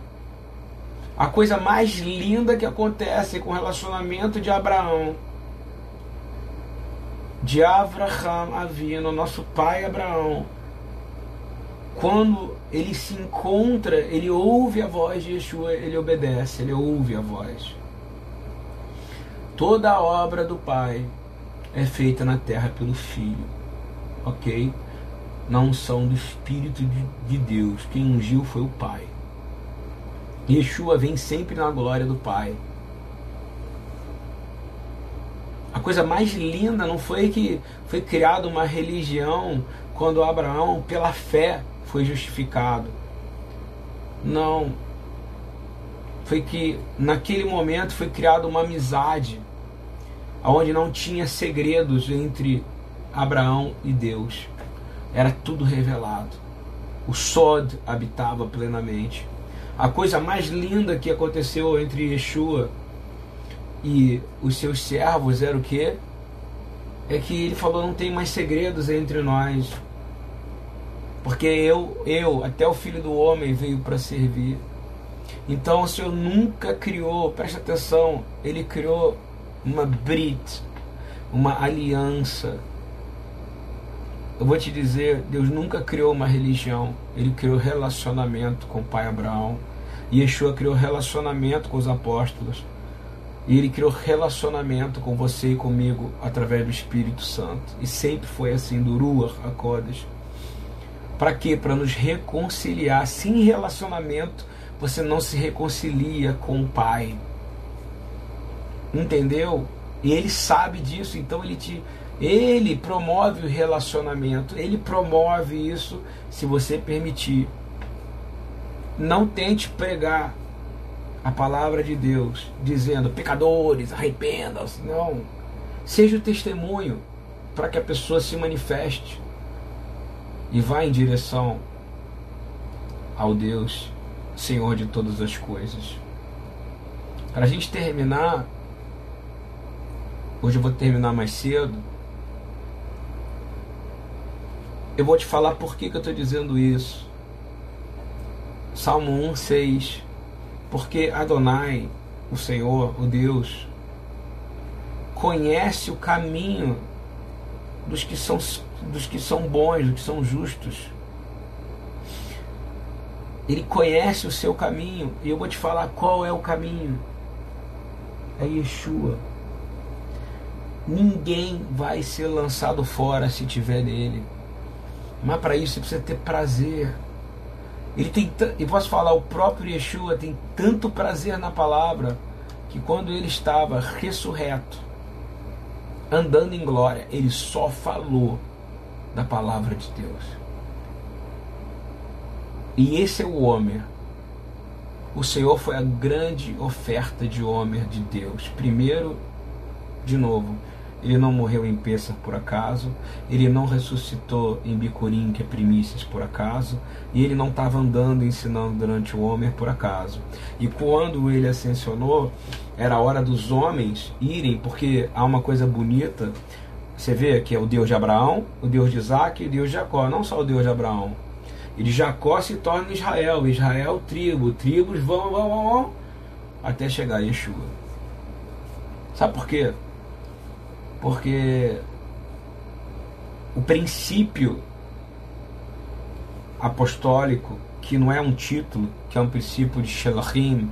A coisa mais linda que acontece com o relacionamento de Abraão, de Abraham Avino, nosso pai Abraão, quando ele se encontra, ele ouve a voz de Yeshua, ele obedece, ele ouve a voz. Toda a obra do Pai é feita na terra pelo Filho, ok? Na unção do Espírito de Deus, quem ungiu foi o Pai. Yeshua vem sempre na glória do Pai. A coisa mais linda não foi que foi criada uma religião quando Abraão, pela fé, foi justificado. Não. Foi que naquele momento foi criada uma amizade, onde não tinha segredos entre Abraão e Deus. Era tudo revelado. O Sod habitava plenamente. A coisa mais linda que aconteceu entre Yeshua e os seus servos era o que? É que ele falou: não tem mais segredos entre nós. Porque eu, eu, até o filho do homem veio para servir. Então o Senhor nunca criou, preste atenção, ele criou uma brit, uma aliança. Eu vou te dizer, Deus nunca criou uma religião, ele criou relacionamento com o pai Abraão. Yeshua criou relacionamento com os apóstolos. E ele criou relacionamento com você e comigo através do Espírito Santo. E sempre foi assim, do Ruach HaKodesh. Para quê? Para nos reconciliar. Sem relacionamento, você não se reconcilia com o Pai. Entendeu? E ele sabe disso, então ele te ele promove o relacionamento, ele promove isso se você permitir. Não tente pregar a palavra de Deus dizendo pecadores, arrependam-se. Não. Seja o testemunho para que a pessoa se manifeste e vá em direção ao Deus, Senhor de todas as coisas. Para a gente terminar, Hoje eu vou terminar mais cedo. Eu vou te falar por que, que eu estou dizendo isso. Salmo 1, 6. Porque Adonai, o Senhor, o Deus, conhece o caminho dos que são, dos que são bons, dos que são justos. Ele conhece o seu caminho. E eu vou te falar qual é o caminho. É Yeshua. Ninguém vai ser lançado fora se tiver nele. Mas para isso você precisa ter prazer. Ele tem, e posso falar, o próprio Yeshua tem tanto prazer na palavra que quando ele estava ressurreto, andando em glória, ele só falou da palavra de Deus. E esse é o Homer. O Senhor foi a grande oferta de Homer de Deus. Primeiro, de novo, ele não morreu em Pêssar por acaso, ele não ressuscitou em Bicurim, que é primícias, por acaso, e ele não estava andando ensinando durante o Homer por acaso. E quando ele ascensionou, era a hora dos homens irem, porque há uma coisa bonita, você vê que é o Deus de Abraão, o Deus de Isaac e o Deus de Jacó, não só o Deus de Abraão. E de Jacó se torna Israel, Israel tribo, tribos vão, vão, vão, vão até chegar a Yeshua. Sabe por quê? Porque o princípio apostólico, que não é um título, que é um princípio de Shelachim,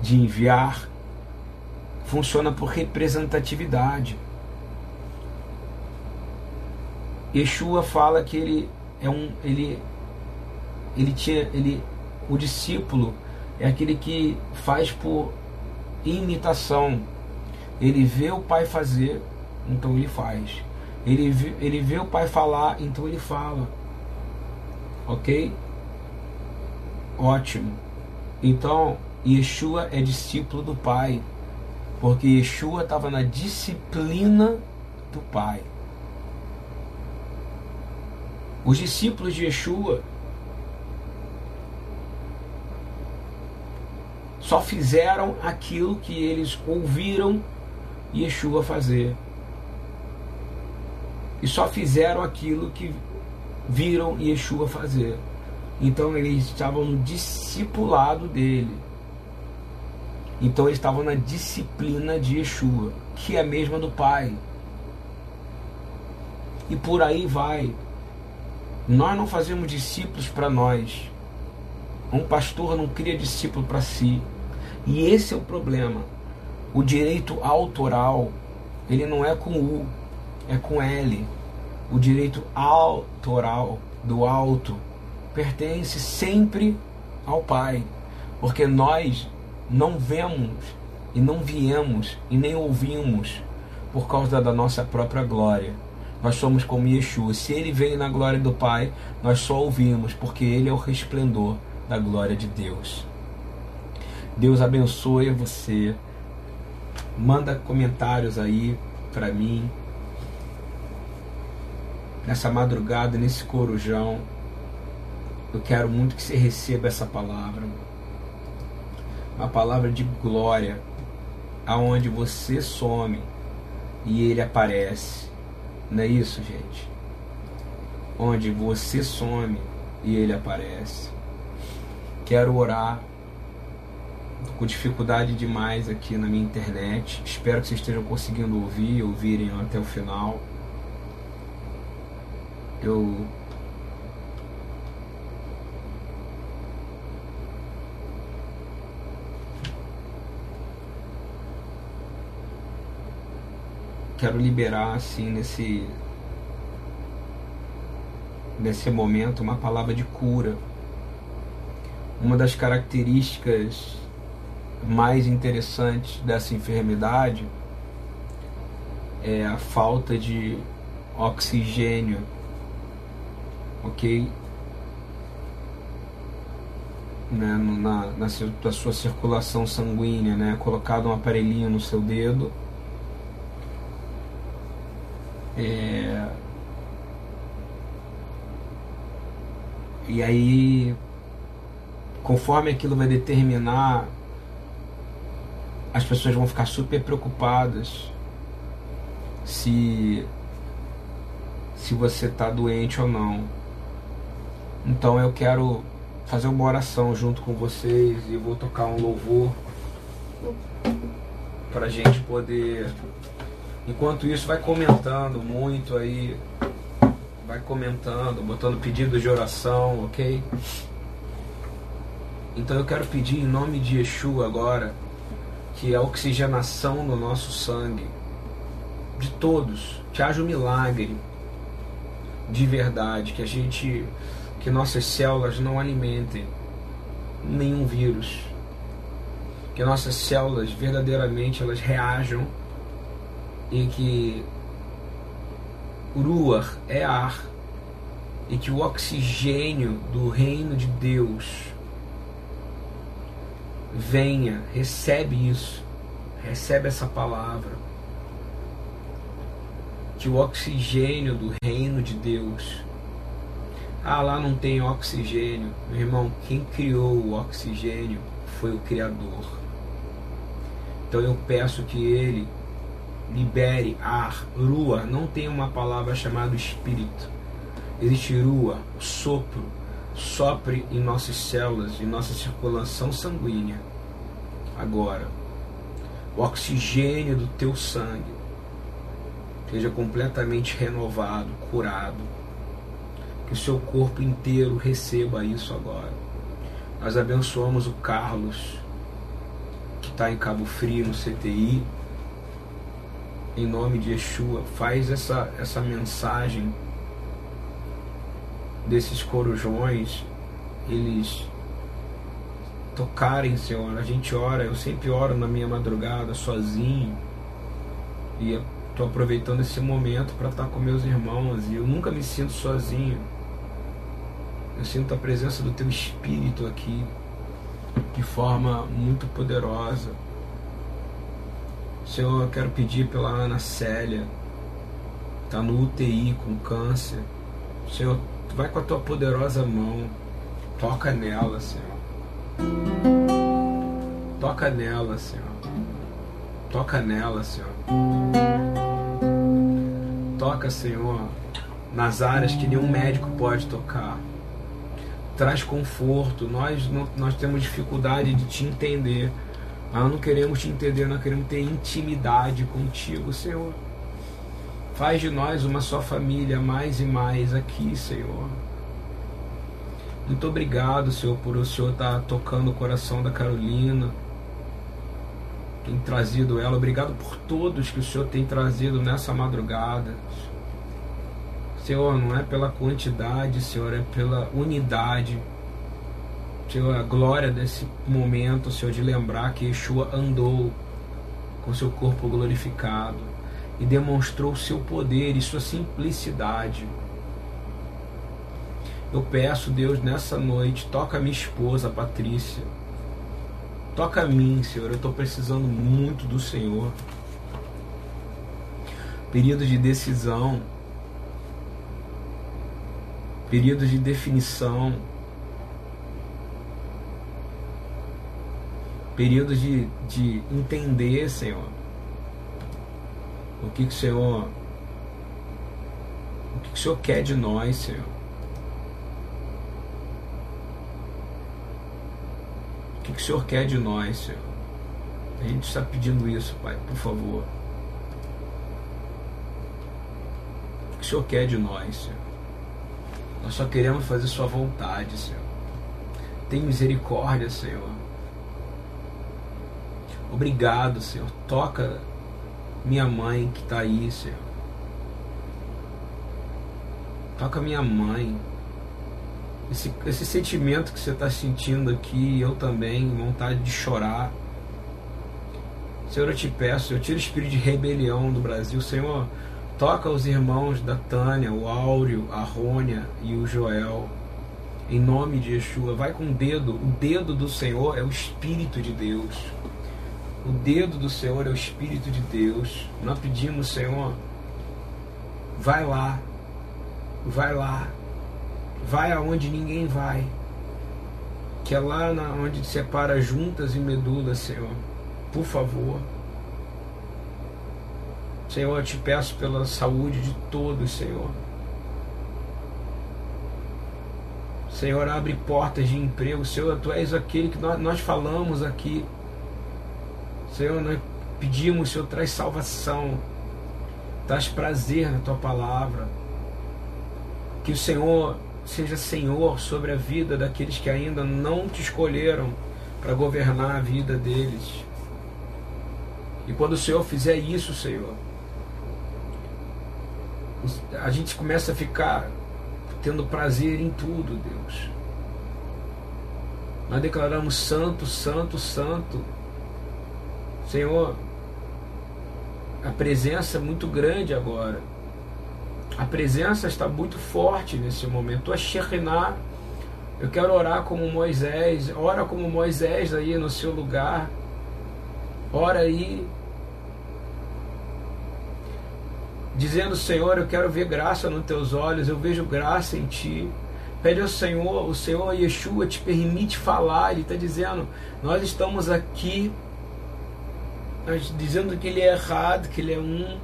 de enviar, funciona por representatividade. Yeshua fala que ele é um ele ele tinha ele o discípulo é aquele que faz por imitação. Ele vê o pai fazer, então ele faz. Ele vê, ele vê o pai falar, então ele fala. Ok? Ótimo. Então, Yeshua é discípulo do pai. Porque Yeshua estava na disciplina do pai. Os discípulos de Yeshua só fizeram aquilo que eles ouviram Yeshua fazer. E só fizeram aquilo que viram Yeshua fazer. Então eles estavam no discipulado dele. Então eles estavam na disciplina de Yeshua, que é a mesma do Pai. E por aí vai. Nós não fazemos discípulos para nós. Um pastor não cria discípulo para si. E esse é o problema. O direito autoral, ele não é com U, é com L. O direito autoral do alto pertence sempre ao Pai, porque nós não vemos e não viemos e nem ouvimos por causa da nossa própria glória nós somos como Yeshua. Se ele veio na glória do Pai, nós só ouvimos, porque ele é o resplendor da glória de Deus. Deus abençoe você. Manda comentários aí para mim. Nessa madrugada, nesse corujão, eu quero muito que você receba essa palavra. Uma palavra de glória, aonde você some e ele aparece não é isso, gente? Onde você some e ele aparece. Quero orar com dificuldade demais aqui na minha internet. Espero que vocês estejam conseguindo ouvir, ouvirem até o final. Eu quero liberar assim nesse nesse momento uma palavra de cura. Uma das características mais interessantes dessa enfermidade é a falta de oxigênio, ok? Né, na, na, na sua circulação sanguínea, né? Colocado um aparelhinho no seu dedo é... E aí, conforme aquilo vai determinar, as pessoas vão ficar super preocupadas se se você está doente ou não. Então eu quero fazer uma oração junto com vocês e vou tocar um louvor para gente poder Enquanto isso, vai comentando muito aí, vai comentando, botando pedidos de oração, ok? Então eu quero pedir em nome de Yeshua agora que a oxigenação no nosso sangue, de todos, que haja um milagre de verdade, que a gente, que nossas células não alimentem nenhum vírus, que nossas células verdadeiramente elas reajam e que Ruach é ar e que o oxigênio do reino de Deus venha, recebe isso, recebe essa palavra. Que o oxigênio do reino de Deus. Ah, lá não tem oxigênio. Meu irmão, quem criou o oxigênio foi o Criador. Então eu peço que Ele libere ar, rua, não tem uma palavra chamada espírito. Existe rua, sopro, sopre em nossas células, em nossa circulação sanguínea. Agora, o oxigênio do teu sangue seja completamente renovado, curado. Que o seu corpo inteiro receba isso agora. Nós abençoamos o Carlos, que está em Cabo Frio, no CTI, em nome de Yeshua, faz essa, essa mensagem desses corujões, eles tocarem, Senhor. A gente ora, eu sempre oro na minha madrugada, sozinho, e estou aproveitando esse momento para estar tá com meus irmãos, e eu nunca me sinto sozinho. Eu sinto a presença do Teu Espírito aqui de forma muito poderosa. Senhor, eu quero pedir pela Ana Célia, está no UTI com câncer. Senhor, vai com a tua poderosa mão, toca nela, Senhor. Toca nela, Senhor. Toca nela, Senhor. Toca, Senhor, nas áreas que nenhum médico pode tocar traz conforto. Nós, não, nós temos dificuldade de te entender. Nós não queremos te entender, nós queremos ter intimidade contigo, Senhor. Faz de nós uma só família, mais e mais aqui, Senhor. Muito obrigado, Senhor, por o Senhor estar tocando o coração da Carolina, tem trazido ela. Obrigado por todos que o Senhor tem trazido nessa madrugada. Senhor, não é pela quantidade, Senhor, é pela unidade. Senhor, a glória desse momento, Senhor, de lembrar que Yeshua andou com seu corpo glorificado e demonstrou seu poder e sua simplicidade. Eu peço, Deus, nessa noite, toca minha esposa, Patrícia. Toca a mim, Senhor. Eu estou precisando muito do Senhor. Período de decisão períodos de definição, períodos de, de entender, Senhor, o que, que o Senhor o que, que o Senhor quer de nós, Senhor. O que, que o Senhor quer de nós, Senhor. A gente está pedindo isso, Pai, por favor. O que o Senhor quer de nós, Senhor. Nós só queremos fazer Sua vontade, Senhor. Tem misericórdia, Senhor. Obrigado, Senhor. Toca minha mãe que está aí, Senhor. Toca minha mãe. Esse, esse sentimento que você está sentindo aqui, eu também, vontade de chorar. Senhor, eu te peço, eu tiro o espírito de rebelião do Brasil. Senhor, Toca os irmãos da Tânia, o Áureo, a Rônia e o Joel. Em nome de Yeshua, vai com o dedo. O dedo do Senhor é o Espírito de Deus. O dedo do Senhor é o Espírito de Deus. Nós pedimos, Senhor, vai lá, vai lá, vai aonde ninguém vai, que é lá na, onde separa juntas e medulas, Senhor. Por favor. Senhor, eu te peço pela saúde de todos, Senhor. Senhor, abre portas de emprego. Senhor, Tu és aquele que nós, nós falamos aqui. Senhor, nós pedimos, Senhor, traz salvação. Traz prazer na Tua palavra. Que o Senhor seja Senhor sobre a vida daqueles que ainda não te escolheram para governar a vida deles. E quando o Senhor fizer isso, Senhor, a gente começa a ficar tendo prazer em tudo, Deus. Nós declaramos santo, santo, santo. Senhor, a presença é muito grande agora. A presença está muito forte nesse momento. A Shekinah, eu quero orar como Moisés. Ora como Moisés aí no seu lugar. Ora aí dizendo: Senhor, eu quero ver graça nos teus olhos, eu vejo graça em ti. Pede ao Senhor, o Senhor Yeshua te permite falar, Ele está dizendo: Nós estamos aqui, dizendo que Ele é errado, que Ele é um,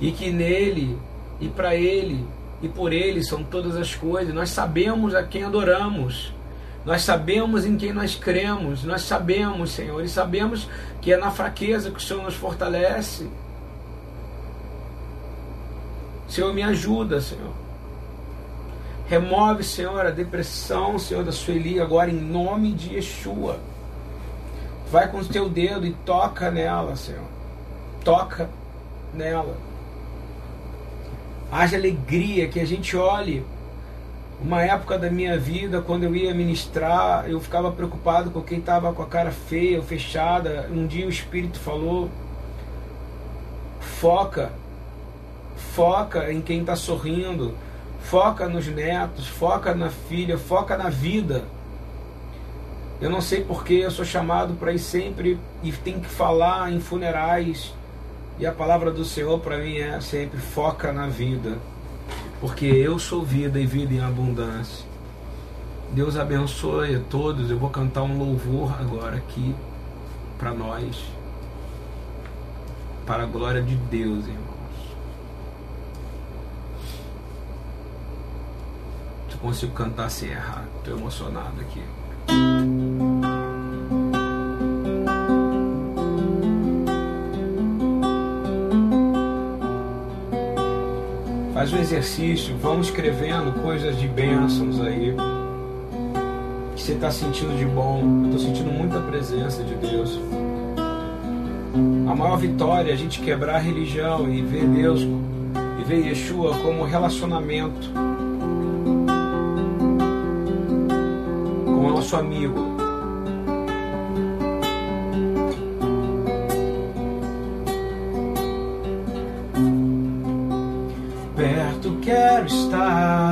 e que nele e para Ele e por Ele são todas as coisas. Nós sabemos a quem adoramos. Nós sabemos em quem nós cremos, nós sabemos, Senhor, e sabemos que é na fraqueza que o Senhor nos fortalece. Senhor, me ajuda, Senhor. Remove, Senhor, a depressão, Senhor, da Sueli agora em nome de Yeshua. Vai com o teu dedo e toca nela, Senhor. Toca nela. Haja alegria que a gente olhe. Uma época da minha vida, quando eu ia ministrar, eu ficava preocupado com quem estava com a cara feia fechada. Um dia o Espírito falou: foca, foca em quem está sorrindo, foca nos netos, foca na filha, foca na vida. Eu não sei porque eu sou chamado para ir sempre e tem que falar em funerais. E a palavra do Senhor para mim é sempre foca na vida. Porque eu sou vida e vida em abundância. Deus abençoe a todos. Eu vou cantar um louvor agora aqui para nós. Para a glória de Deus, irmãos. Se consigo cantar sem errar, estou emocionado aqui. Faz um exercício, vamos escrevendo coisas de bênçãos aí. Que você está sentindo de bom. Eu estou sentindo muita presença de Deus. A maior vitória é a gente quebrar a religião e ver Deus e ver Yeshua como relacionamento com o nosso amigo. hairstyle.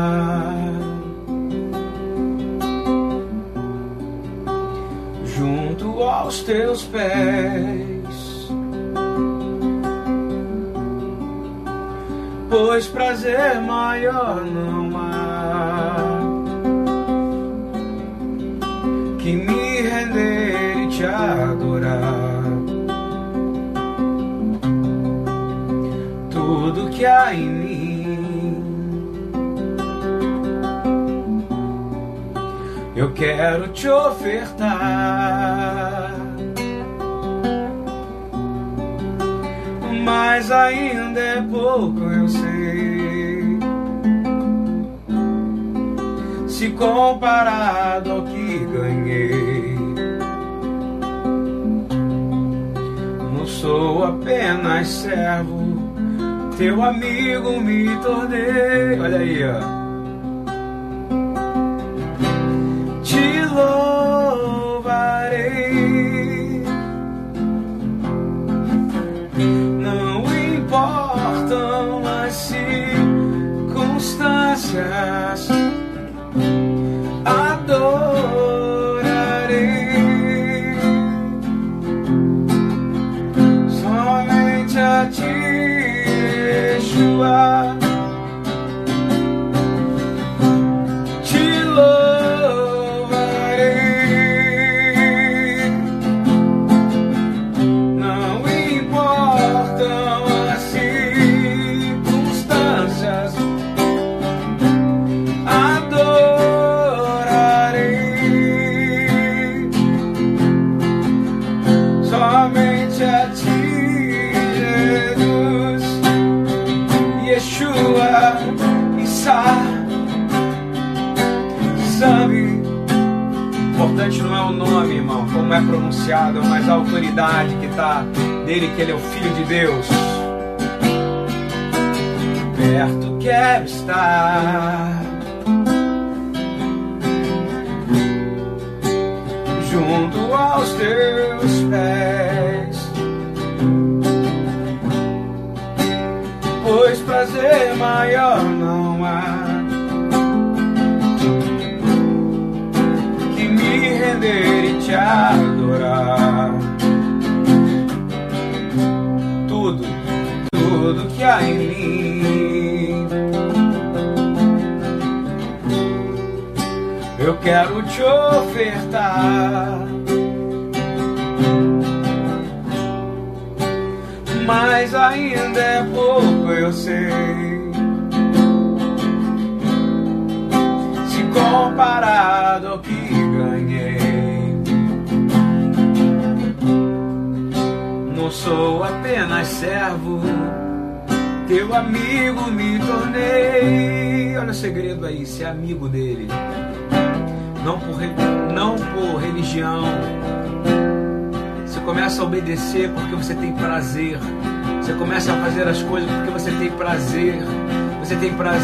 Te ofertar. mas ainda é pouco, eu sei. Se comparado ao que ganhei, não sou apenas servo, teu amigo me tornei. Olha aí, ó.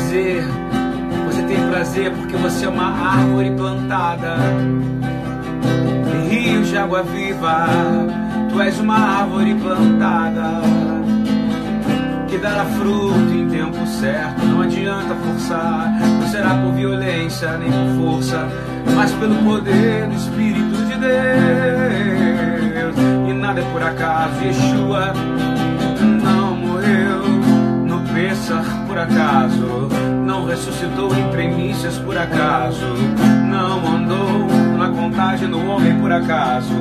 Prazer. Você tem prazer porque você é uma árvore plantada em rios de água viva. Tu és uma árvore plantada que dará fruto em tempo certo. Não adianta forçar, não será por violência nem por força, mas pelo poder do Espírito de Deus. E nada é por acaso, Yeshua não morreu no Pessar por acaso, ressuscitou em premissas por acaso, não andou na contagem do homem por acaso.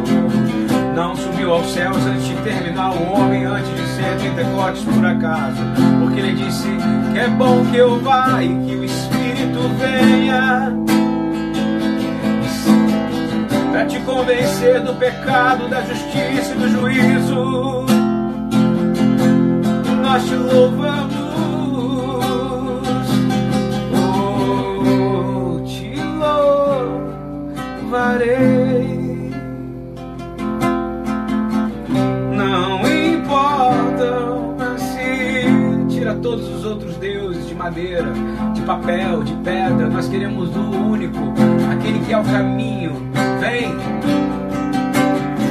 Não subiu aos céus antes de terminar o homem, antes de ser Pentecostes por acaso. Porque ele disse que é bom que eu vá e que o Espírito venha para te convencer do pecado, da justiça e do juízo. Nós te louvamos, Não importa se tira todos os outros deuses de madeira, de papel, de pedra. Nós queremos o único, aquele que é o caminho. Vem,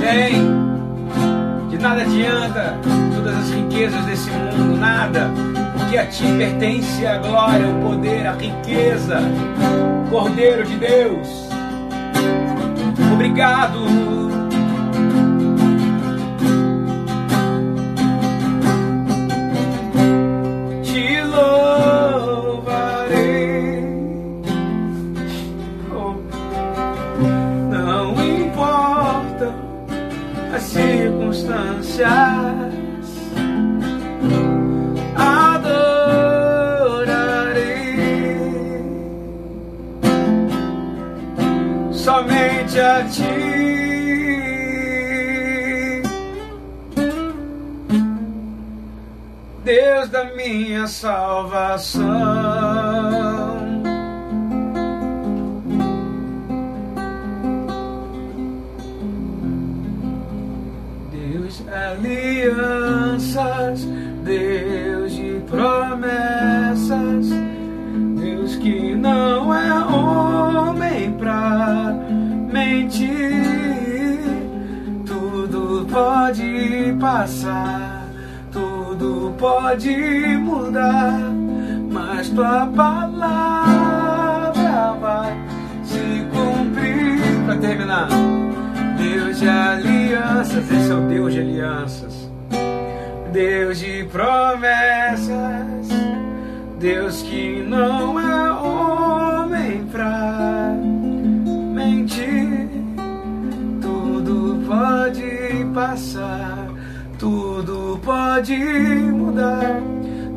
vem. De nada adianta todas as riquezas desse mundo, nada, porque a ti pertence a glória, o poder, a riqueza. Cordeiro de Deus, obrigado. Te louvarei. Oh. Não importa as circunstâncias, somente a ti. Deus da minha salvação. Deus de alianças, Deus de promessas, Deus que não pode passar, tudo pode mudar, mas tua palavra vai se cumprir. Pra terminar. Deus de alianças, esse é o Deus de alianças. Deus de promessas, Deus que não é homem pra mentir. Tudo pode passar, tudo pode mudar,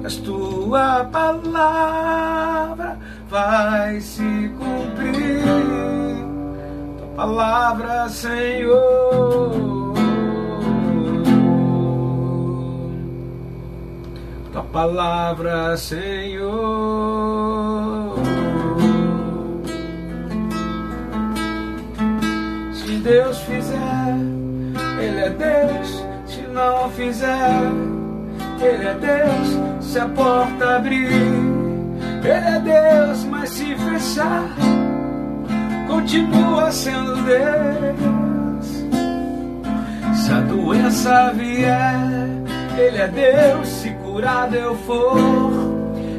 mas tua palavra vai se cumprir palavra, Senhor. Tua palavra, Senhor. Se Deus fizer, não fizer, Ele é Deus. Se a porta abrir, Ele é Deus. Mas se fechar, continua sendo Deus. Se a doença vier, Ele é Deus. Se curado eu for,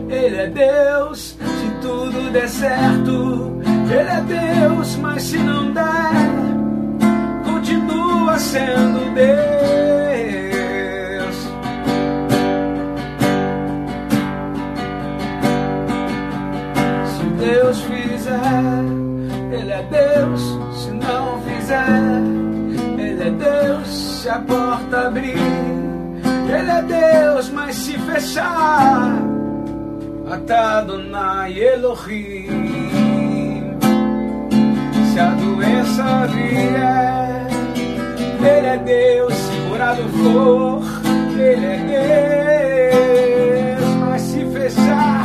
Ele é Deus. Se tudo der certo, Ele é Deus. Mas se não der, continua sendo Deus. Se a porta abrir, Ele é Deus, mas se fechar, atado na Elohim. Se a doença vier, Ele é Deus, se curado for, Ele é Deus, mas se fechar,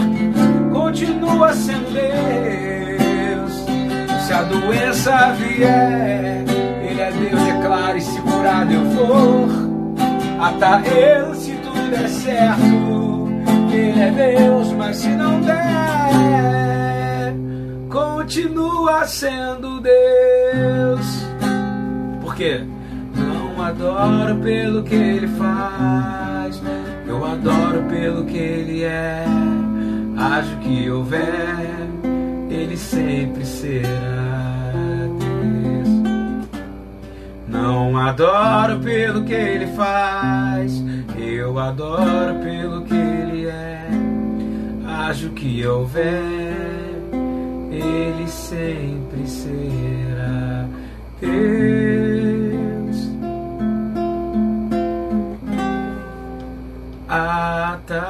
continua sendo Deus. Se a doença vier, Ele é Deus, declara e segurado eu vou. Até ele se tudo der certo. Ele é Deus, mas se não der, continua sendo Deus. Por quê? Não adoro pelo que ele faz, eu adoro pelo que ele é. Acho que houver, ele sempre será Não adoro pelo que ele faz, eu adoro pelo que ele é. Acho que houver, ele sempre será Deus. Ata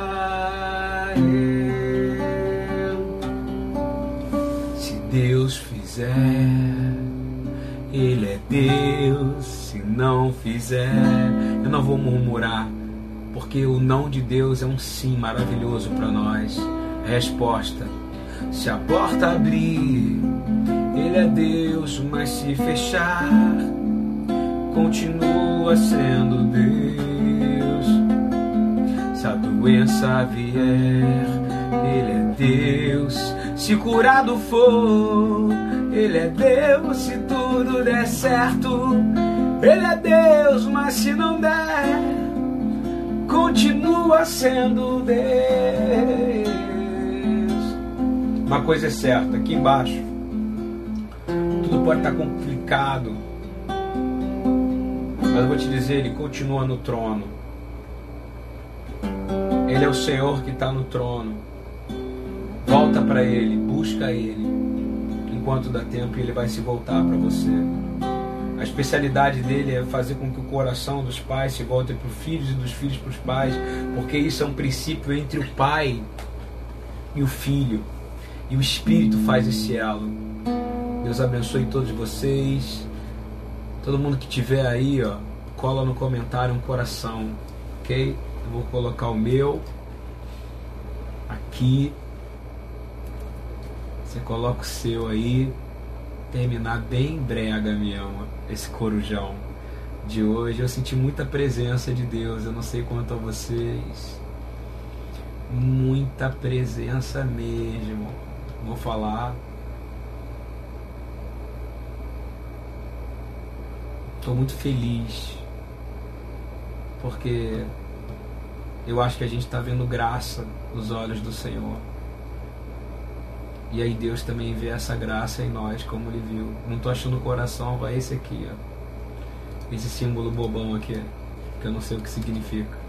Se Deus fizer, Deus. Se não fizer, eu não vou murmurar, porque o não de Deus é um sim maravilhoso para nós. Resposta: se a porta abrir, Ele é Deus, mas se fechar, continua sendo Deus. Se a doença vier, Ele é Deus. Se curado for, Ele é Deus. Se tudo der certo, Ele é Deus. Mas se não der, continua sendo Deus. Uma coisa é certa, aqui embaixo, tudo pode estar complicado. Mas eu vou te dizer, Ele continua no trono. Ele é o Senhor que está no trono. Volta para Ele, busca Ele, enquanto dá tempo e Ele vai se voltar para você. A especialidade dele é fazer com que o coração dos pais se volte para os filhos e dos filhos para os pais, porque isso é um princípio entre o pai e o filho. E o Espírito faz esse elo. Deus abençoe todos vocês. Todo mundo que tiver aí, ó, cola no comentário um coração, ok? Eu vou colocar o meu aqui. Você coloca o seu aí. Terminar bem brega mesmo esse corujão de hoje. Eu senti muita presença de Deus. Eu não sei quanto a vocês. Muita presença mesmo. Vou falar. Estou muito feliz. Porque eu acho que a gente está vendo graça nos olhos do Senhor. E aí Deus também vê essa graça em nós, como Ele viu. Não estou achando o coração, vai esse aqui, ó. Esse símbolo bobão aqui, que eu não sei o que significa.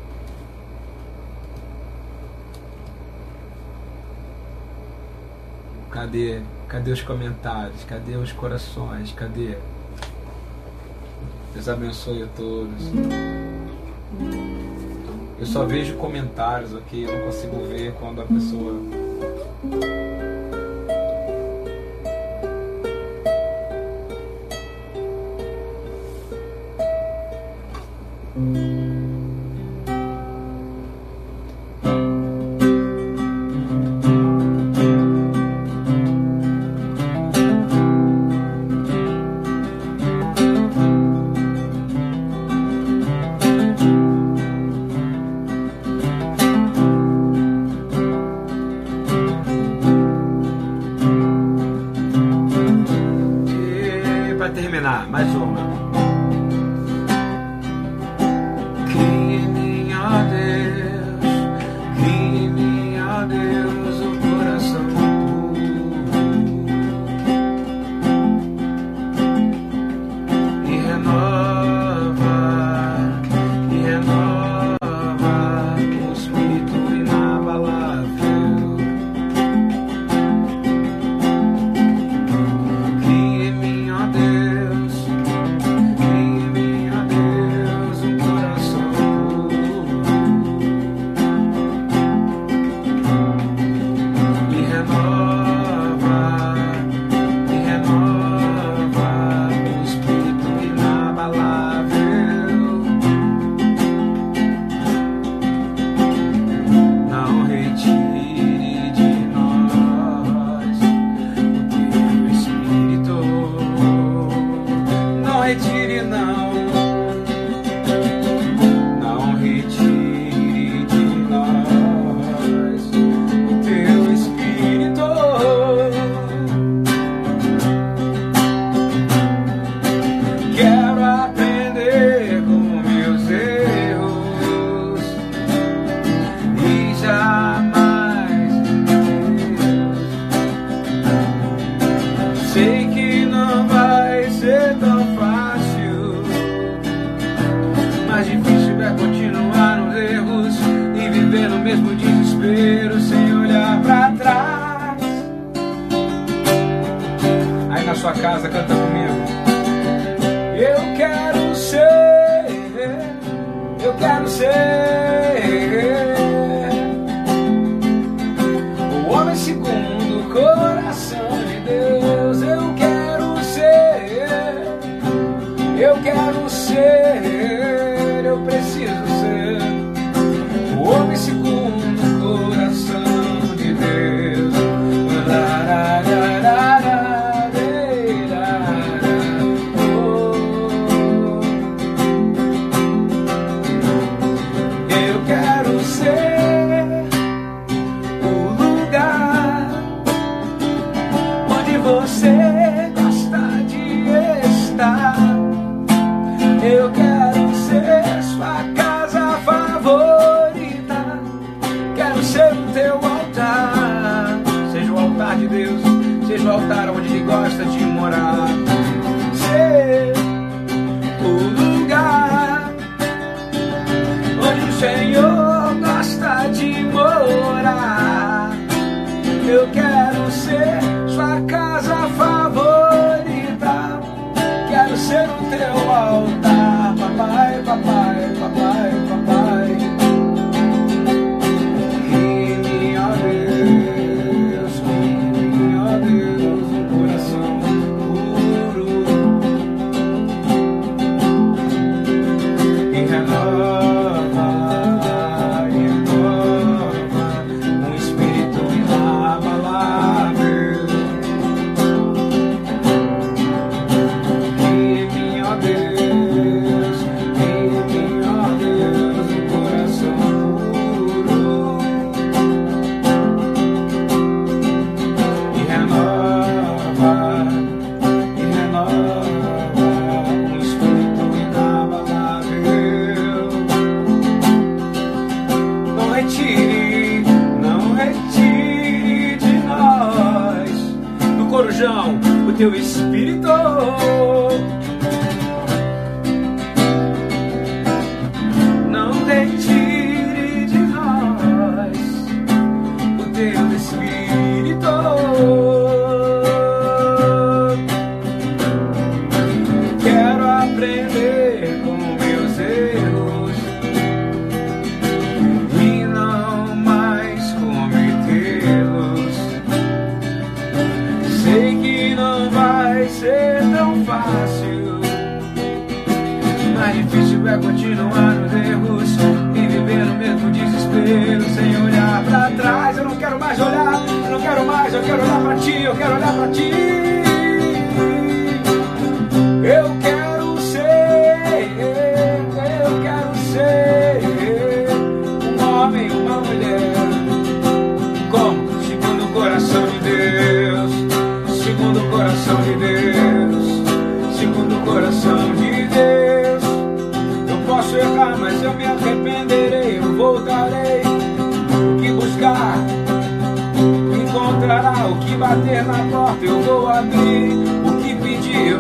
Cadê? Cadê os comentários? Cadê os corações? Cadê? Deus abençoe a todos. Eu só vejo comentários aqui, eu não consigo ver quando a pessoa.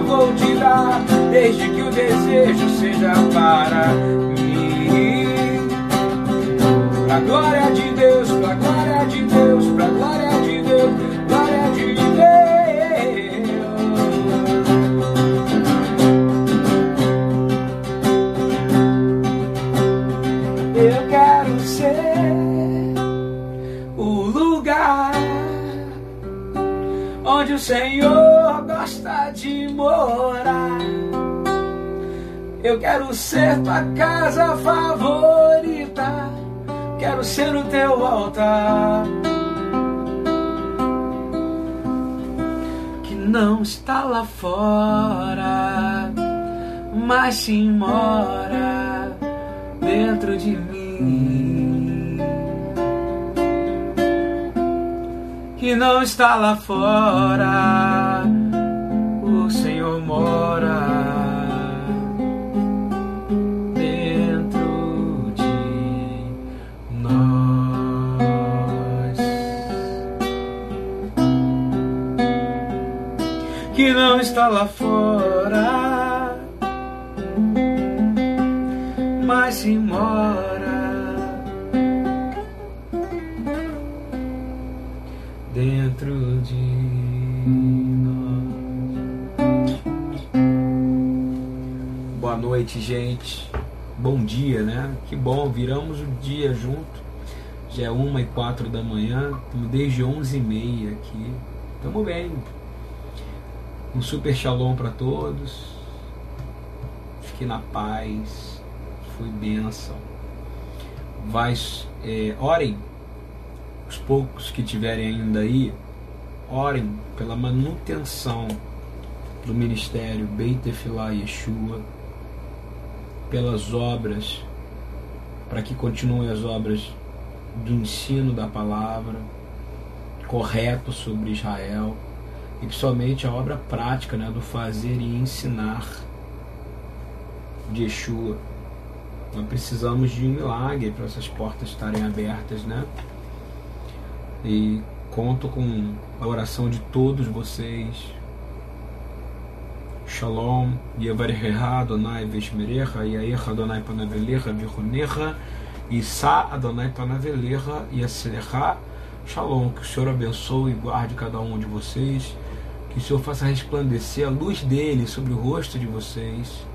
vou te dar, desde que o desejo seja para mim. A glória de Eu quero ser tua casa favorita. Quero ser o teu altar. Que não está lá fora, mas se mora dentro de mim. Que não está lá fora está lá fora, mas se mora dentro de nós. Boa noite, gente. Bom dia, né? Que bom, viramos o dia junto. Já é uma e quatro da manhã, desde onze e meia aqui. Tamo bem, um super shalom para todos. Fique na paz. Foi bênção. Vai, é, orem. Os poucos que tiverem ainda aí, orem pela manutenção do ministério Beit Tefillah Yeshua, pelas obras, para que continuem as obras do ensino da palavra correto sobre Israel e principalmente a obra prática né, do fazer e ensinar de Yeshua. Nós precisamos de um milagre para essas portas estarem abertas, né? E conto com a oração de todos vocês. Shalom, Yevarecha Adonai Veshmerecha, Yaecha Adonai Panavelecha, Vichunecha, Issa Adonai Panavelecha, Yaselecha. Shalom, que o Senhor abençoe e guarde cada um de vocês que o Senhor faça resplandecer a luz dele sobre o rosto de vocês.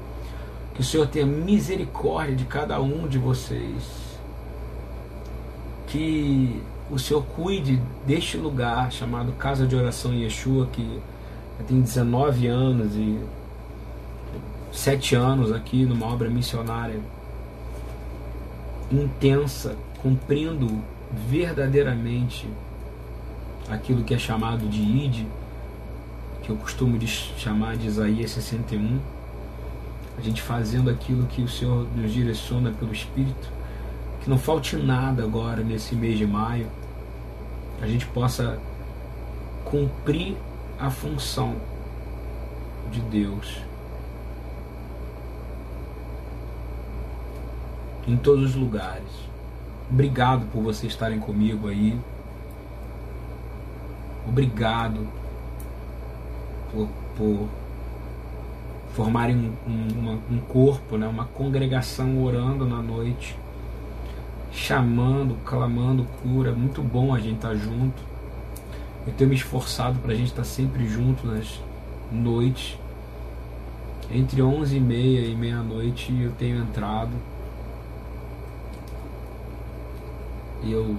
Que o Senhor tenha misericórdia de cada um de vocês. Que o Senhor cuide deste lugar chamado Casa de Oração Yeshua, que tem 19 anos e 7 anos aqui numa obra missionária intensa, cumprindo verdadeiramente aquilo que é chamado de ID que eu costumo de chamar de Isaías 61, a gente fazendo aquilo que o Senhor nos direciona pelo Espírito, que não falte nada agora nesse mês de maio, a gente possa cumprir a função de Deus em todos os lugares. Obrigado por vocês estarem comigo aí. Obrigado por, por formarem um, uma, um corpo, né, uma congregação orando na noite, chamando, clamando cura. Muito bom a gente estar tá junto. Eu tenho me esforçado para a gente estar tá sempre junto nas noites. Entre 11 e meia e meia-noite eu tenho entrado. E eu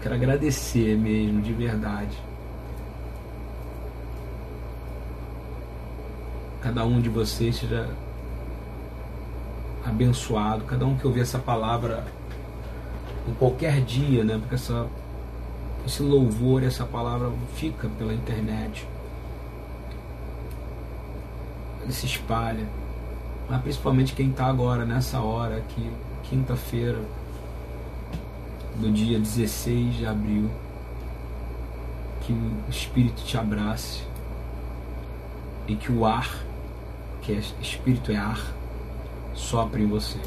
quero agradecer mesmo, de verdade. Cada um de vocês seja abençoado, cada um que ouvir essa palavra em qualquer dia, né? Porque essa, esse louvor, essa palavra fica pela internet. Ele se espalha. Mas principalmente quem está agora, nessa hora aqui, quinta-feira, do dia 16 de abril. Que o Espírito te abrace e que o ar que é espírito é ar, sopre em você.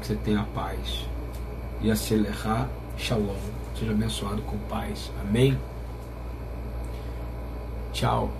Que você tenha paz. E acelerar, shalom. Seja abençoado com paz. Amém? Tchau.